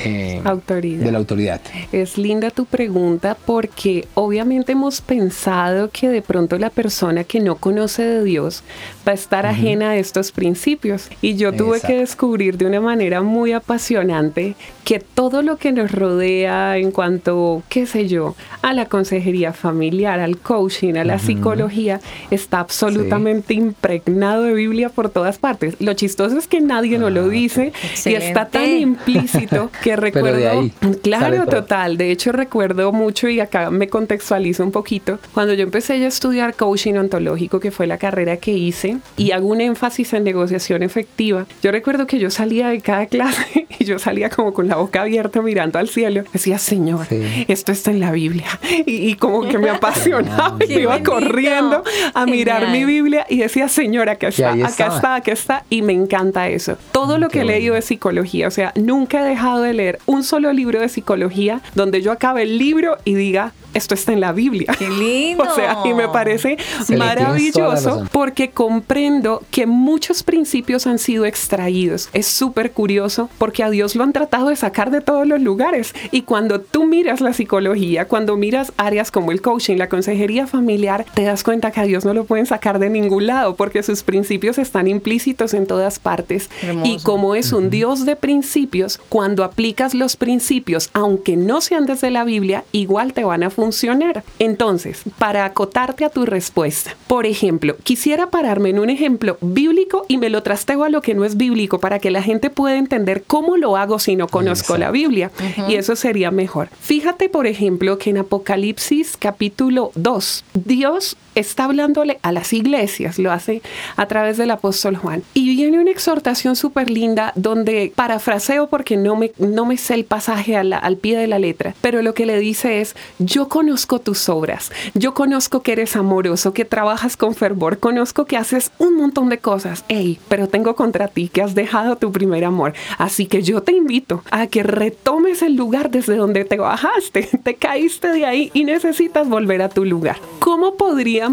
eh, autoridad. de la autoridad. Es linda tu pregunta porque obviamente hemos pensado que de pronto la persona que no conoce de Dios va a estar ajena a estos principios. Y yo tuve que descubrir de una manera muy apasionante que todo lo que nos rodea en cuanto, qué sé yo, a la consejería familiar, al coaching, a la psicología, está absolutamente impregnado de Biblia por todas partes. Lo chistoso es que nadie nos lo ah, dice y está tan implícito que recuerdo, claro, total. De hecho, recuerdo mucho y acá me contextualizo un poquito. Cuando yo empecé a estudiar coaching ontológico, que fue la carrera que hice, y hago un énfasis en negociación efectiva, yo recuerdo que yo salía de cada clase y yo salía como con la boca abierta mirando al cielo. Decía, Señor, esto está en la Biblia. Y, como que me apasionaba y me iba corriendo a mirar mi Biblia y decía, Señor, acá está, acá está, acá está. Y me encanta eso. Todo lo que he leído de psicología, o sea, nunca he dejado de leer un solo libro de psicología donde yo acabe el libro y diga, esto está en la Biblia. Qué lindo. o sea, y me parece maravilloso porque comprendo que muchos principios han sido extraídos. Es súper curioso porque a Dios lo han tratado de sacar de todos los lugares. Y cuando tú miras la psicología, cuando miras áreas como el coaching, la consejería familiar, te das cuenta que a Dios no lo pueden sacar de ningún lado porque sus principios están implícitos en todas partes. Y como es un Dios de principios, cuando aplicas los principios, aunque no sean desde la Biblia, igual te van a funcionar. Entonces, para acotarte a tu respuesta, por ejemplo, quisiera pararme en un ejemplo bíblico y me lo trastego a lo que no es bíblico para que la gente pueda entender cómo lo hago si no conozco la Biblia. Y eso sería mejor. Fíjate, por ejemplo, que en Apocalipsis capítulo 2, Dios está hablándole a las iglesias, lo hace a través del apóstol Juan. Y viene una exhortación súper linda donde parafraseo porque no me, no me sé el pasaje al pie de la letra, pero lo que le dice es, yo conozco tus obras, yo conozco que eres amoroso, que trabajas con fervor, conozco que haces un montón de cosas, hey, pero tengo contra ti que has dejado tu primer amor. Así que yo te invito a que retomes el lugar desde donde te bajaste, te caíste de ahí y necesitas volver a tu lugar. ¿Cómo podría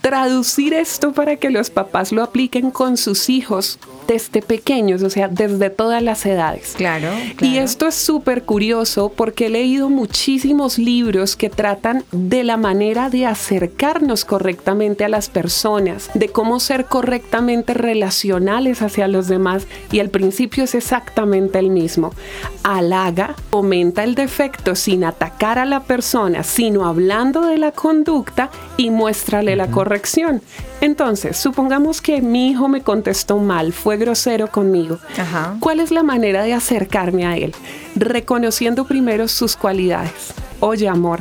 traducir esto para que los papás lo apliquen con sus hijos desde pequeños, o sea, desde todas las edades. Claro. Y esto es súper curioso porque he leído muchísimos libros que tratan de la manera de acercarnos correctamente a las personas, de cómo ser correctamente relacionales hacia los demás y el principio es exactamente el mismo. Halaga, aumenta el defecto sin atacar a la persona, sino hablando de la conducta y muéstrale la corrección. Entonces, supongamos que mi hijo me contestó mal, fue grosero conmigo. ¿Cuál es la manera de acercarme a él? Reconociendo primero sus cualidades. Oye, amor,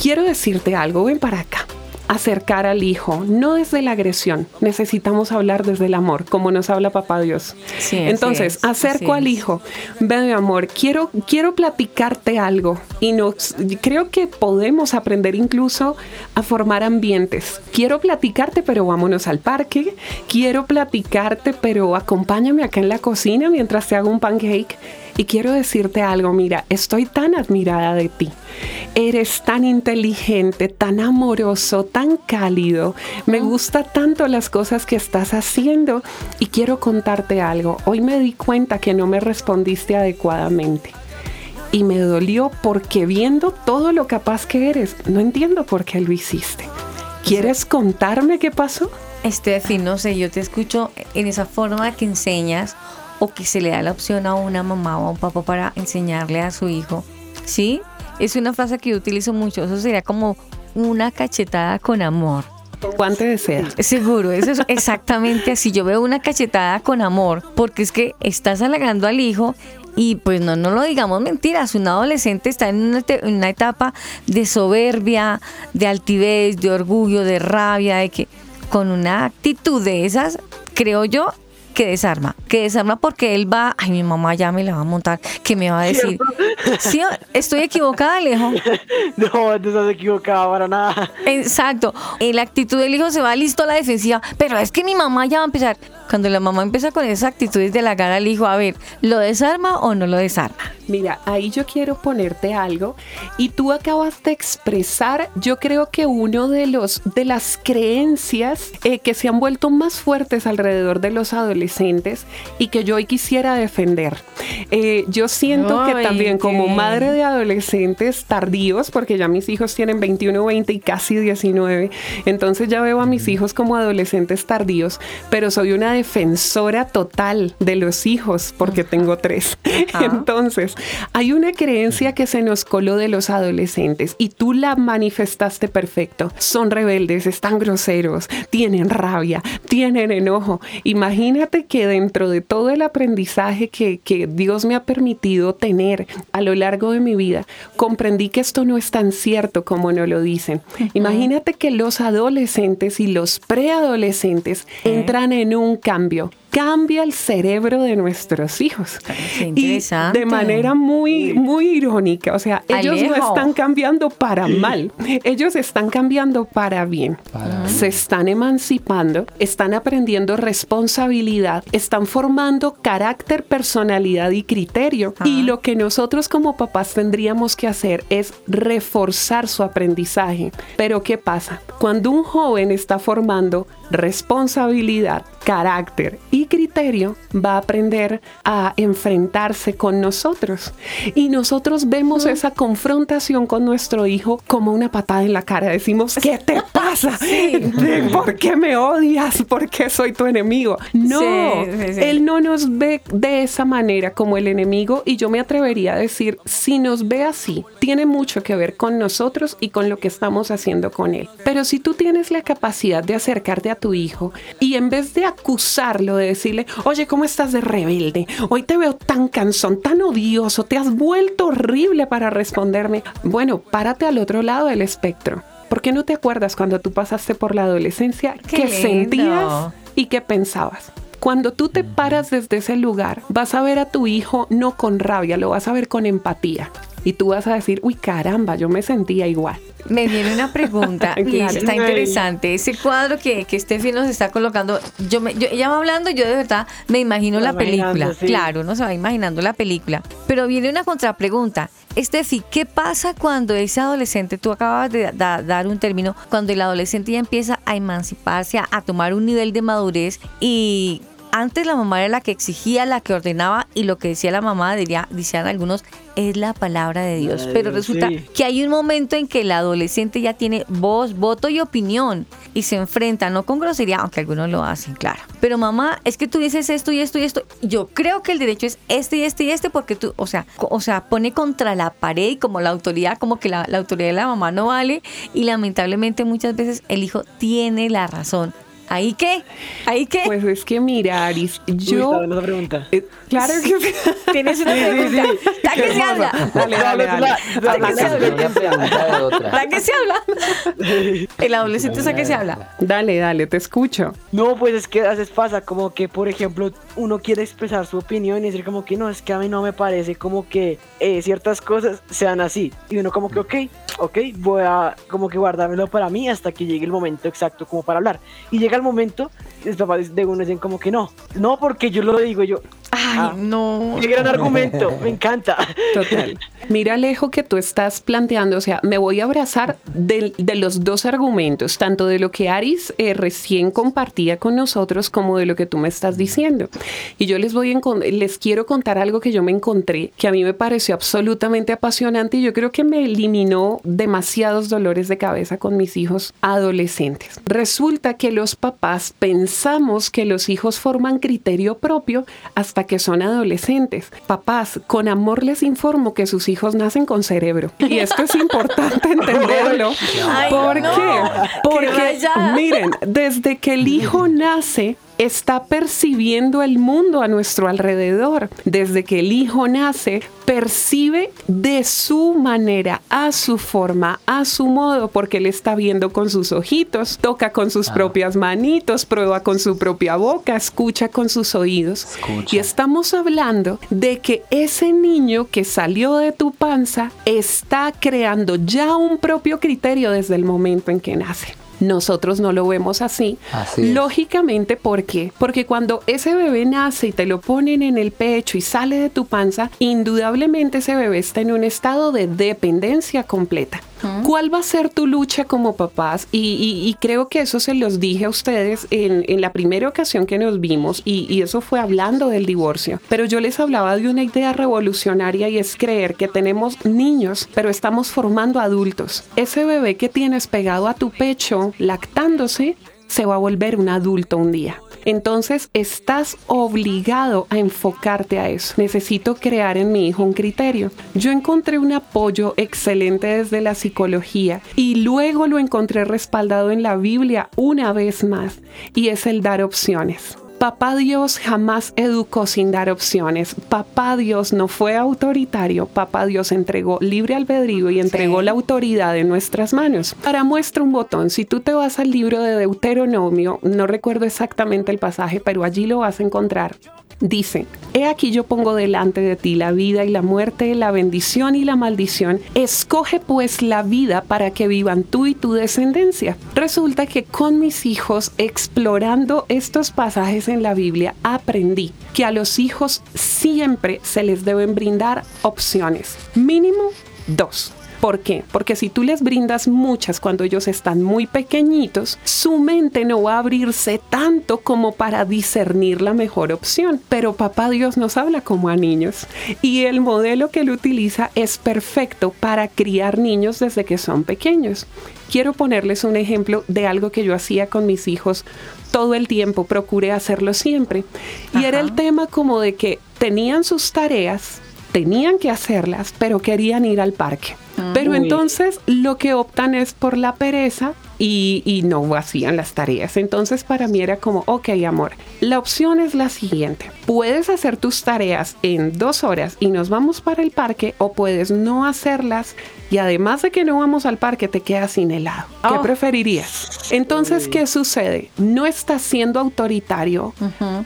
quiero decirte algo, ven para acá acercar al hijo, no desde la agresión, necesitamos hablar desde el amor, como nos habla papá Dios. Entonces, acerco al hijo, ven mi amor, quiero, quiero platicarte algo. Y nos, creo que podemos aprender incluso a formar ambientes. Quiero platicarte, pero vámonos al parque, quiero platicarte, pero acompáñame acá en la cocina mientras te hago un pancake y quiero decirte algo, mira, estoy tan admirada de ti. Eres tan inteligente, tan amoroso, tan cálido. Me gusta tanto las cosas que estás haciendo y quiero contarte algo. Hoy me di cuenta que no me respondiste adecuadamente. Y me dolió porque viendo todo lo capaz que eres, no entiendo por qué lo hiciste. ¿Quieres contarme qué pasó? Estefi, no sé, yo te escucho en esa forma que enseñas o que se le da la opción a una mamá o a un papá para enseñarle a su hijo. ¿Sí? Es una frase que yo utilizo mucho. Eso sería como una cachetada con amor. Guante de seda. Seguro, eso es exactamente así. Yo veo una cachetada con amor, porque es que estás halagando al hijo y pues no, no lo digamos mentiras, un adolescente está en una, en una etapa de soberbia, de altivez, de orgullo, de rabia, de que con una actitud de esas, creo yo, que desarma, que desarma porque él va, ay, mi mamá ya me la va a montar, que me va a decir, ¿sí? ¿Estoy equivocada, Alejo? No, no estás equivocada para nada. Exacto, la actitud del hijo se va listo a la defensiva, pero es que mi mamá ya va a empezar. Cuando la mamá empieza con esas actitudes de la cara al hijo, a ver, ¿lo desarma o no lo desarma? Mira, ahí yo quiero ponerte algo y tú acabas de expresar, yo creo que uno de los de las creencias eh, que se han vuelto más fuertes alrededor de los adolescentes y que yo hoy quisiera defender. Eh, yo siento que también como madre de adolescentes tardíos, porque ya mis hijos tienen 21, 20 y casi 19, entonces ya veo a mis hijos como adolescentes tardíos, pero soy una defensora total de los hijos porque tengo tres. Entonces, hay una creencia que se nos coló de los adolescentes y tú la manifestaste perfecto. Son rebeldes, están groseros, tienen rabia, tienen enojo. Imagínate que dentro de todo el aprendizaje que, que Dios me ha permitido tener a lo largo de mi vida, comprendí que esto no es tan cierto como no lo dicen. Imagínate que los adolescentes y los preadolescentes entran en un cambio cambia el cerebro de nuestros hijos. Y de manera muy, muy irónica. O sea, ellos no están cambiando para mal, ellos están cambiando para bien. Se están emancipando, están aprendiendo responsabilidad, están formando carácter, personalidad y criterio. Y lo que nosotros como papás tendríamos que hacer es reforzar su aprendizaje. Pero ¿qué pasa? Cuando un joven está formando responsabilidad, carácter y criterio, va a aprender a enfrentarse con nosotros. Y nosotros vemos esa confrontación con nuestro hijo como una patada en la cara. Decimos, ¿qué te pasa? ¿Por qué me odias? ¿Por qué soy tu enemigo? No, él no nos ve de esa manera como el enemigo y yo me atrevería a decir, si nos ve así, tiene mucho que ver con nosotros y con lo que estamos haciendo con él. Pero si tú tienes la capacidad de acercarte a tu hijo y en vez de acusarlo, de decirle, oye, ¿cómo estás de rebelde? Hoy te veo tan cansón, tan odioso, te has vuelto horrible para responderme. Bueno, párate al otro lado del espectro. ¿Por qué no te acuerdas cuando tú pasaste por la adolescencia qué, sentías y qué pensabas? Cuando tú te paras desde ese lugar, vas a ver a tu hijo no con rabia, lo vas a ver con empatía. Y tú vas a decir, uy, caramba, yo me sentía igual. Me viene una pregunta y está interesante. Ese cuadro que, que Steffi nos está colocando, yo, me, yo ella va hablando, yo de verdad me imagino la película. Claro, uno se va imaginando la película. Pero viene una contrapregunta. Steffi, ¿qué pasa cuando ese adolescente, tú acabas de dar un término, cuando el adolescente ya empieza a emanciparse, a tomar un nivel de madurez y antes la mamá era la que exigía, la que ordenaba y lo que decía la mamá, diría, decían algunos, es la palabra de Dios. Pero resulta que hay un momento en que el adolescente ya tiene voz, voto y opinión y se enfrenta, no con grosería, aunque algunos lo hacen, claro. Pero mamá, es que tú dices esto y esto y esto. Yo creo que el derecho es este y este y este porque tú, o sea, o sea, pone contra la pared y como la autoridad, como que la, la autoridad de la mamá no vale y lamentablemente muchas veces el hijo tiene la razón. ¿Ahí qué? ¿Ahí qué? Pues es que mira, Aris, yo... Uy, una pregunta. Eh, claro que... Tienes una pregunta. ¿La que se habla? Dale, dale, dale. ¿La que se habla? ¿La que se habla? El adolescente es que se habla. Dale, dale, te escucho. No, pues es que a veces pasa como que, por ejemplo, uno quiere expresar su opinión y decir como que no, es que a mí no me parece como que eh, ciertas cosas sean así. Y uno como que, ok, ok, voy a como que guardármelo para mí hasta que llegue el momento exacto como para hablar. Y llega el momento los papás de uno dicen como que no, no porque yo lo digo yo. Ay, no. Qué gran argumento, me encanta. Total. Mira, Alejo, que tú estás planteando, o sea, me voy a abrazar de, de los dos argumentos, tanto de lo que Aris eh, recién compartía con nosotros como de lo que tú me estás diciendo. Y yo les voy a les quiero contar algo que yo me encontré, que a mí me pareció absolutamente apasionante y yo creo que me eliminó demasiados dolores de cabeza con mis hijos adolescentes. Resulta que los papás pensamos que los hijos forman criterio propio hasta que son adolescentes. Papás, con amor les informo que sus hijos nacen con cerebro. Y esto es importante entenderlo. Ay, ¿Por no. qué? Porque, miren, desde que el hijo nace, está percibiendo el mundo a nuestro alrededor. Desde que el hijo nace, percibe de su manera, a su forma, a su modo, porque él está viendo con sus ojitos, toca con sus propias manitos, prueba con su propia boca, escucha con sus oídos. Escucha. Y estamos hablando de que ese niño que salió de tu panza está creando ya un propio criterio desde el momento en que nace. Nosotros no lo vemos así. Lógicamente, ¿por qué? Porque cuando ese bebé nace y te lo ponen en el pecho y sale de tu panza, indudablemente ese bebé está en un estado de dependencia completa. ¿Cuál va a ser tu lucha como papás? Y, creo que eso se los dije a ustedes en, en la primera ocasión que nos vimos y, y eso fue hablando del divorcio. Pero yo les hablaba de una idea revolucionaria y es creer que tenemos niños, pero estamos formando adultos. Ese bebé que tienes pegado a tu pecho, lactándose, se va a volver un adulto un día. Entonces estás obligado a enfocarte a eso. Necesito crear en mi hijo un criterio. Yo encontré un apoyo excelente desde la psicología y luego lo encontré respaldado en la Biblia una vez más y es el dar opciones. Papá Dios jamás educó sin dar opciones. Papá Dios no fue autoritario. Papá Dios entregó libre albedrío y entregó Sí. la autoridad en nuestras manos. Para muestra un botón, si tú te vas al libro de Deuteronomio, no recuerdo exactamente el pasaje, pero allí lo vas a encontrar. Dice, he aquí yo pongo delante de ti la vida y la muerte, la bendición y la maldición. Escoge pues la vida para que vivan tú y tu descendencia. Resulta que con mis hijos, explorando estos pasajes en la Biblia, aprendí que a los hijos siempre se les deben brindar opciones. Mínimo dos. ¿Por qué? Porque si tú les brindas muchas cuando ellos están muy pequeñitos, su mente no va a abrirse tanto como para discernir la mejor opción. Pero papá Dios nos habla como a niños y el modelo que él utiliza es perfecto para criar niños desde que son pequeños. Quiero ponerles un ejemplo de algo que yo hacía con mis hijos todo el tiempo, procuré hacerlo siempre. Y era el tema como de que tenían sus tareas, tenían que hacerlas, pero querían ir al parque. Pero Uy. entonces lo que optan es por la pereza y, y no hacían las tareas. Entonces para mí era como, ok amor, la opción es la siguiente. Puedes hacer tus tareas en dos horas y nos vamos para el parque o puedes no hacerlas y además de que no vamos al parque te quedas sin helado. ¿Qué Oh. preferirías? Entonces, ¿qué sucede? No estás siendo autoritario,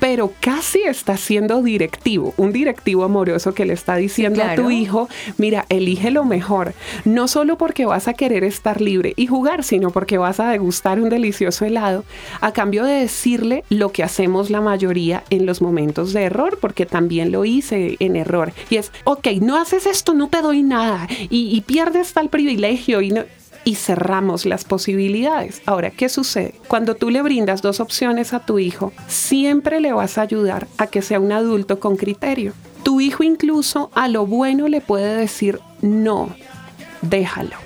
pero casi estás siendo directivo, un directivo amoroso que le está diciendo a claro. tu hijo, mira, elige lo mejor, no solo porque vas a querer estar libre y jugar, sino porque vas a degustar un delicioso helado, a cambio de decirle lo que hacemos la mayoría en los momentos de error, porque también lo hice en error. Y es, ok, no haces esto, no te doy nada, y, y pierdes tal privilegio, y no... y cerramos las posibilidades. Ahora, ¿qué sucede? Cuando tú le brindas dos opciones a tu hijo, siempre le vas a ayudar a que sea un adulto con criterio. Tu hijo incluso a lo bueno le puede decir no, déjalo.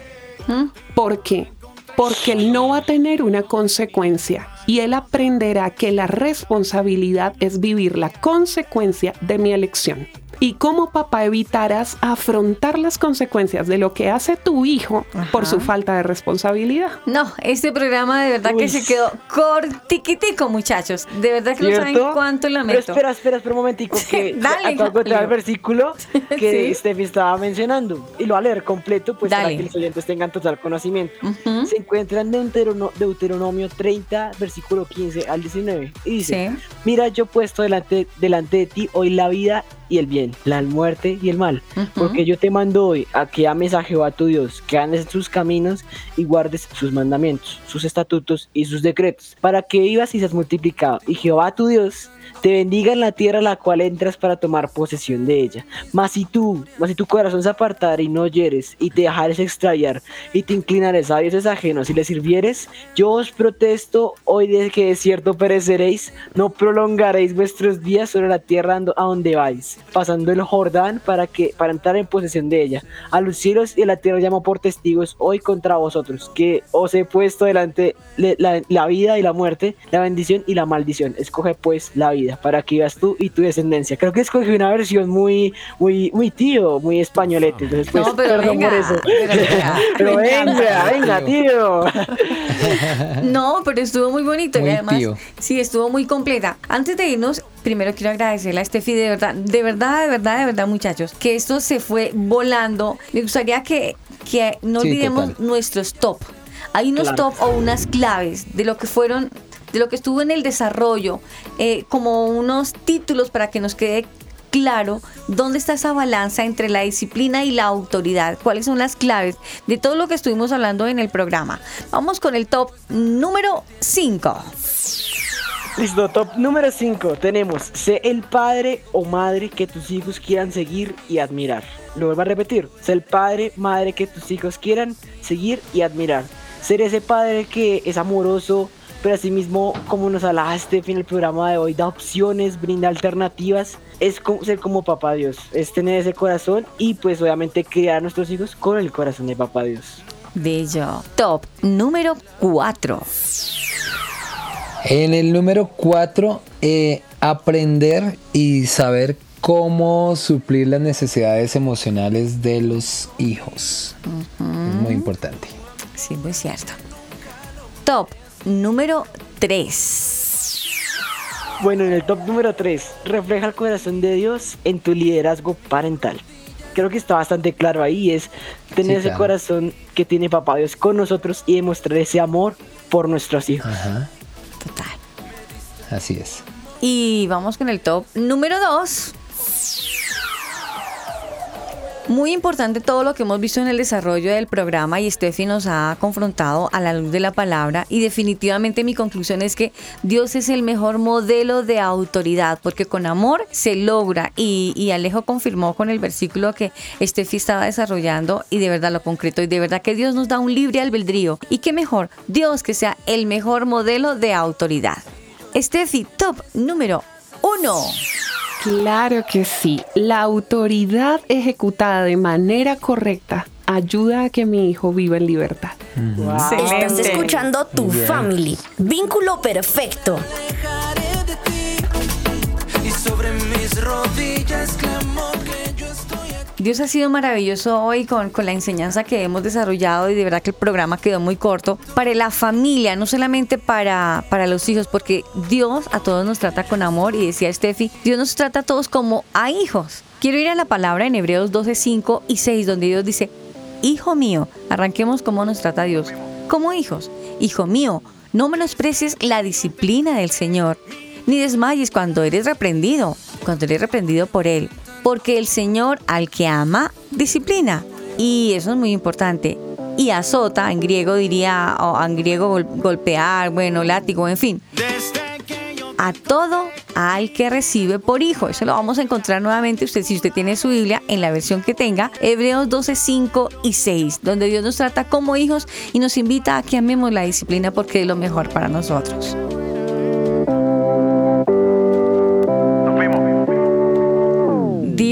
¿Mm? ¿Por qué? Porque él no va a tener una consecuencia y él aprenderá que la responsabilidad es vivir la consecuencia de mi elección. Y cómo papá evitarás afrontar las consecuencias de lo que hace tu hijo por su falta de responsabilidad. No, este programa de verdad que se quedó cortiquitico, muchachos. De verdad que no saben cuánto lamento. Pero espera, espera, espera un momentico que dale, el versículo que Steffi estaba mencionando. Y lo voy a leer completo pues para que los oyentes tengan total conocimiento. Se encuentra en Deuteronomio 30, versículo 15 al 19 y dice, mira yo he puesto delante, delante de ti hoy la vida y el bien, la muerte y el mal. Porque yo te mando hoy a que ames a Jehová tu Dios, que andes en sus caminos y guardes sus mandamientos, sus estatutos y sus decretos, para que vivas y seas multiplicado. Y Jehová tu Dios te bendiga en la tierra la cual entras para tomar posesión de ella. Mas si tú, mas si tu corazón se apartare y no oyeres, y te dejares extraviar, y te inclinares a dioses ajenos y les sirvieres, yo os protesto hoy de que de cierto pereceréis, no prolongaréis vuestros días sobre la tierra a donde vais, pasando el Jordán para que para entrar en posesión de ella. A los cielos y a la tierra llamo por testigos hoy contra vosotros, que os he puesto delante la, la vida y la muerte, la bendición y la maldición. Escoge pues la vida para que vivas tú y tu descendencia. Creo que escogí una versión muy, muy, muy tío, muy españolete. Entonces, pues, no, pero venga, por eso. Pero, venga, venga, tío. No, pero estuvo muy bonito y además, sí, estuvo muy completa. Antes de irnos, primero quiero agradecerle a Steffi, de verdad, de verdad, de verdad, de verdad, muchachos, que esto se fue volando. Me gustaría que, que no olvidemos nuestros top. Hay unos top o unas claves de lo que fueron de lo que estuvo en el desarrollo, eh, como unos títulos para que nos quede claro dónde está esa balanza entre la disciplina y la autoridad, cuáles son las claves de todo lo que estuvimos hablando en el programa. Vamos con el top número 5. Listo, top número 5 tenemos, sé el padre o madre que tus hijos quieran seguir y admirar. Lo vuelvo a repetir, sé el padre, madre que tus hijos quieran seguir y admirar. Ser ese padre que es amoroso, pero asimismo, como nos hablaste en el programa de hoy, da opciones, brinda alternativas, es ser como papá Dios, es tener ese corazón y pues obviamente criar a nuestros hijos con el corazón de papá Dios. Bello. Top número 4. En el número 4, eh, aprender y saber cómo suplir las necesidades emocionales de los hijos. Es muy importante. Sí, muy cierto. Top número 3. Bueno, en el top número 3, refleja el corazón de Dios en tu liderazgo parental. Creo que está bastante claro ahí, es tener ese corazón que tiene papá Dios con nosotros y demostrar ese amor por nuestros hijos. Ajá. Total. Así es. Y vamos con el top número 2. Muy importante todo lo que hemos visto en el desarrollo del programa y Steffi nos ha confrontado a la luz de la palabra y definitivamente mi conclusión es que Dios es el mejor modelo de autoridad porque con amor se logra y, Alejo confirmó con el versículo que Steffi estaba desarrollando y de verdad lo concreto y de verdad que Dios nos da un libre albedrío y qué mejor, Dios que sea el mejor modelo de autoridad. Steffi, top número uno. Claro que sí. La autoridad ejecutada de manera correcta ayuda a que mi hijo viva en libertad. Estás escuchando Tu Family. Vínculo perfecto. Y sobre mis rodillas Dios ha sido maravilloso hoy con, con, la enseñanza que hemos desarrollado y de verdad que el programa quedó muy corto para la familia, no solamente para, para los hijos, porque Dios a todos nos trata con amor y decía Steffi, Dios nos trata a todos como a hijos. Quiero ir a la palabra en Hebreos 12, 5 y 6, donde Dios dice, Hijo mío, arranquemos cómo nos trata Dios, como hijos. Hijo mío, no menosprecies la disciplina del Señor, ni desmayes cuando eres reprendido, cuando eres reprendido por Él porque el Señor al que ama, disciplina. Y eso es muy importante. Y azota, en griego diría, o en griego golpear, bueno, látigo, en fin. A todo al que recibe por hijo. Eso lo vamos a encontrar nuevamente usted si usted tiene su Biblia en la versión que tenga, Hebreos 12, 5 y 6, donde Dios nos trata como hijos y nos invita a que amemos la disciplina porque es lo mejor para nosotros.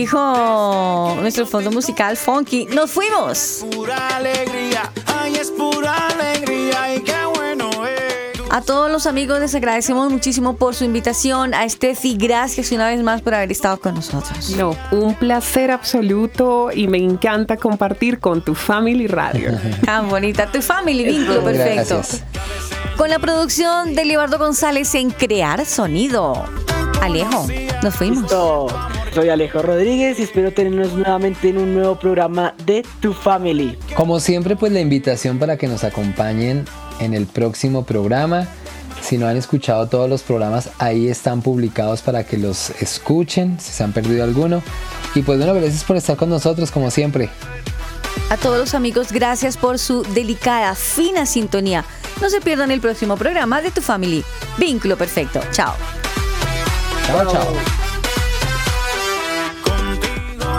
Dijo nuestro fondo musical Funky, nos fuimos. Pura alegría, ay, es pura alegría y qué bueno es. A todos los amigos les agradecemos muchísimo por su invitación. A Steffi, gracias una vez más por haber estado con nosotros. No, un placer absoluto y me encanta compartir con tu Family Radio. Tan bonita, tu Family, vínculo perfecto. Gracias. Con la producción de Libardo González en Crear Sonido. Alejo, nos fuimos. Listo. Soy Alejo Rodríguez y espero tenernos nuevamente en un nuevo programa de Tu Family. Como siempre, pues la invitación para que nos acompañen en el próximo programa. Si no han escuchado todos los programas, ahí están publicados para que los escuchen, si se han perdido alguno. Y pues bueno, gracias por estar con nosotros, como siempre. A todos los amigos, gracias por su delicada, fina sintonía. No se pierdan el próximo programa de Tu Family. Vínculo perfecto. Chao. Chao, chao.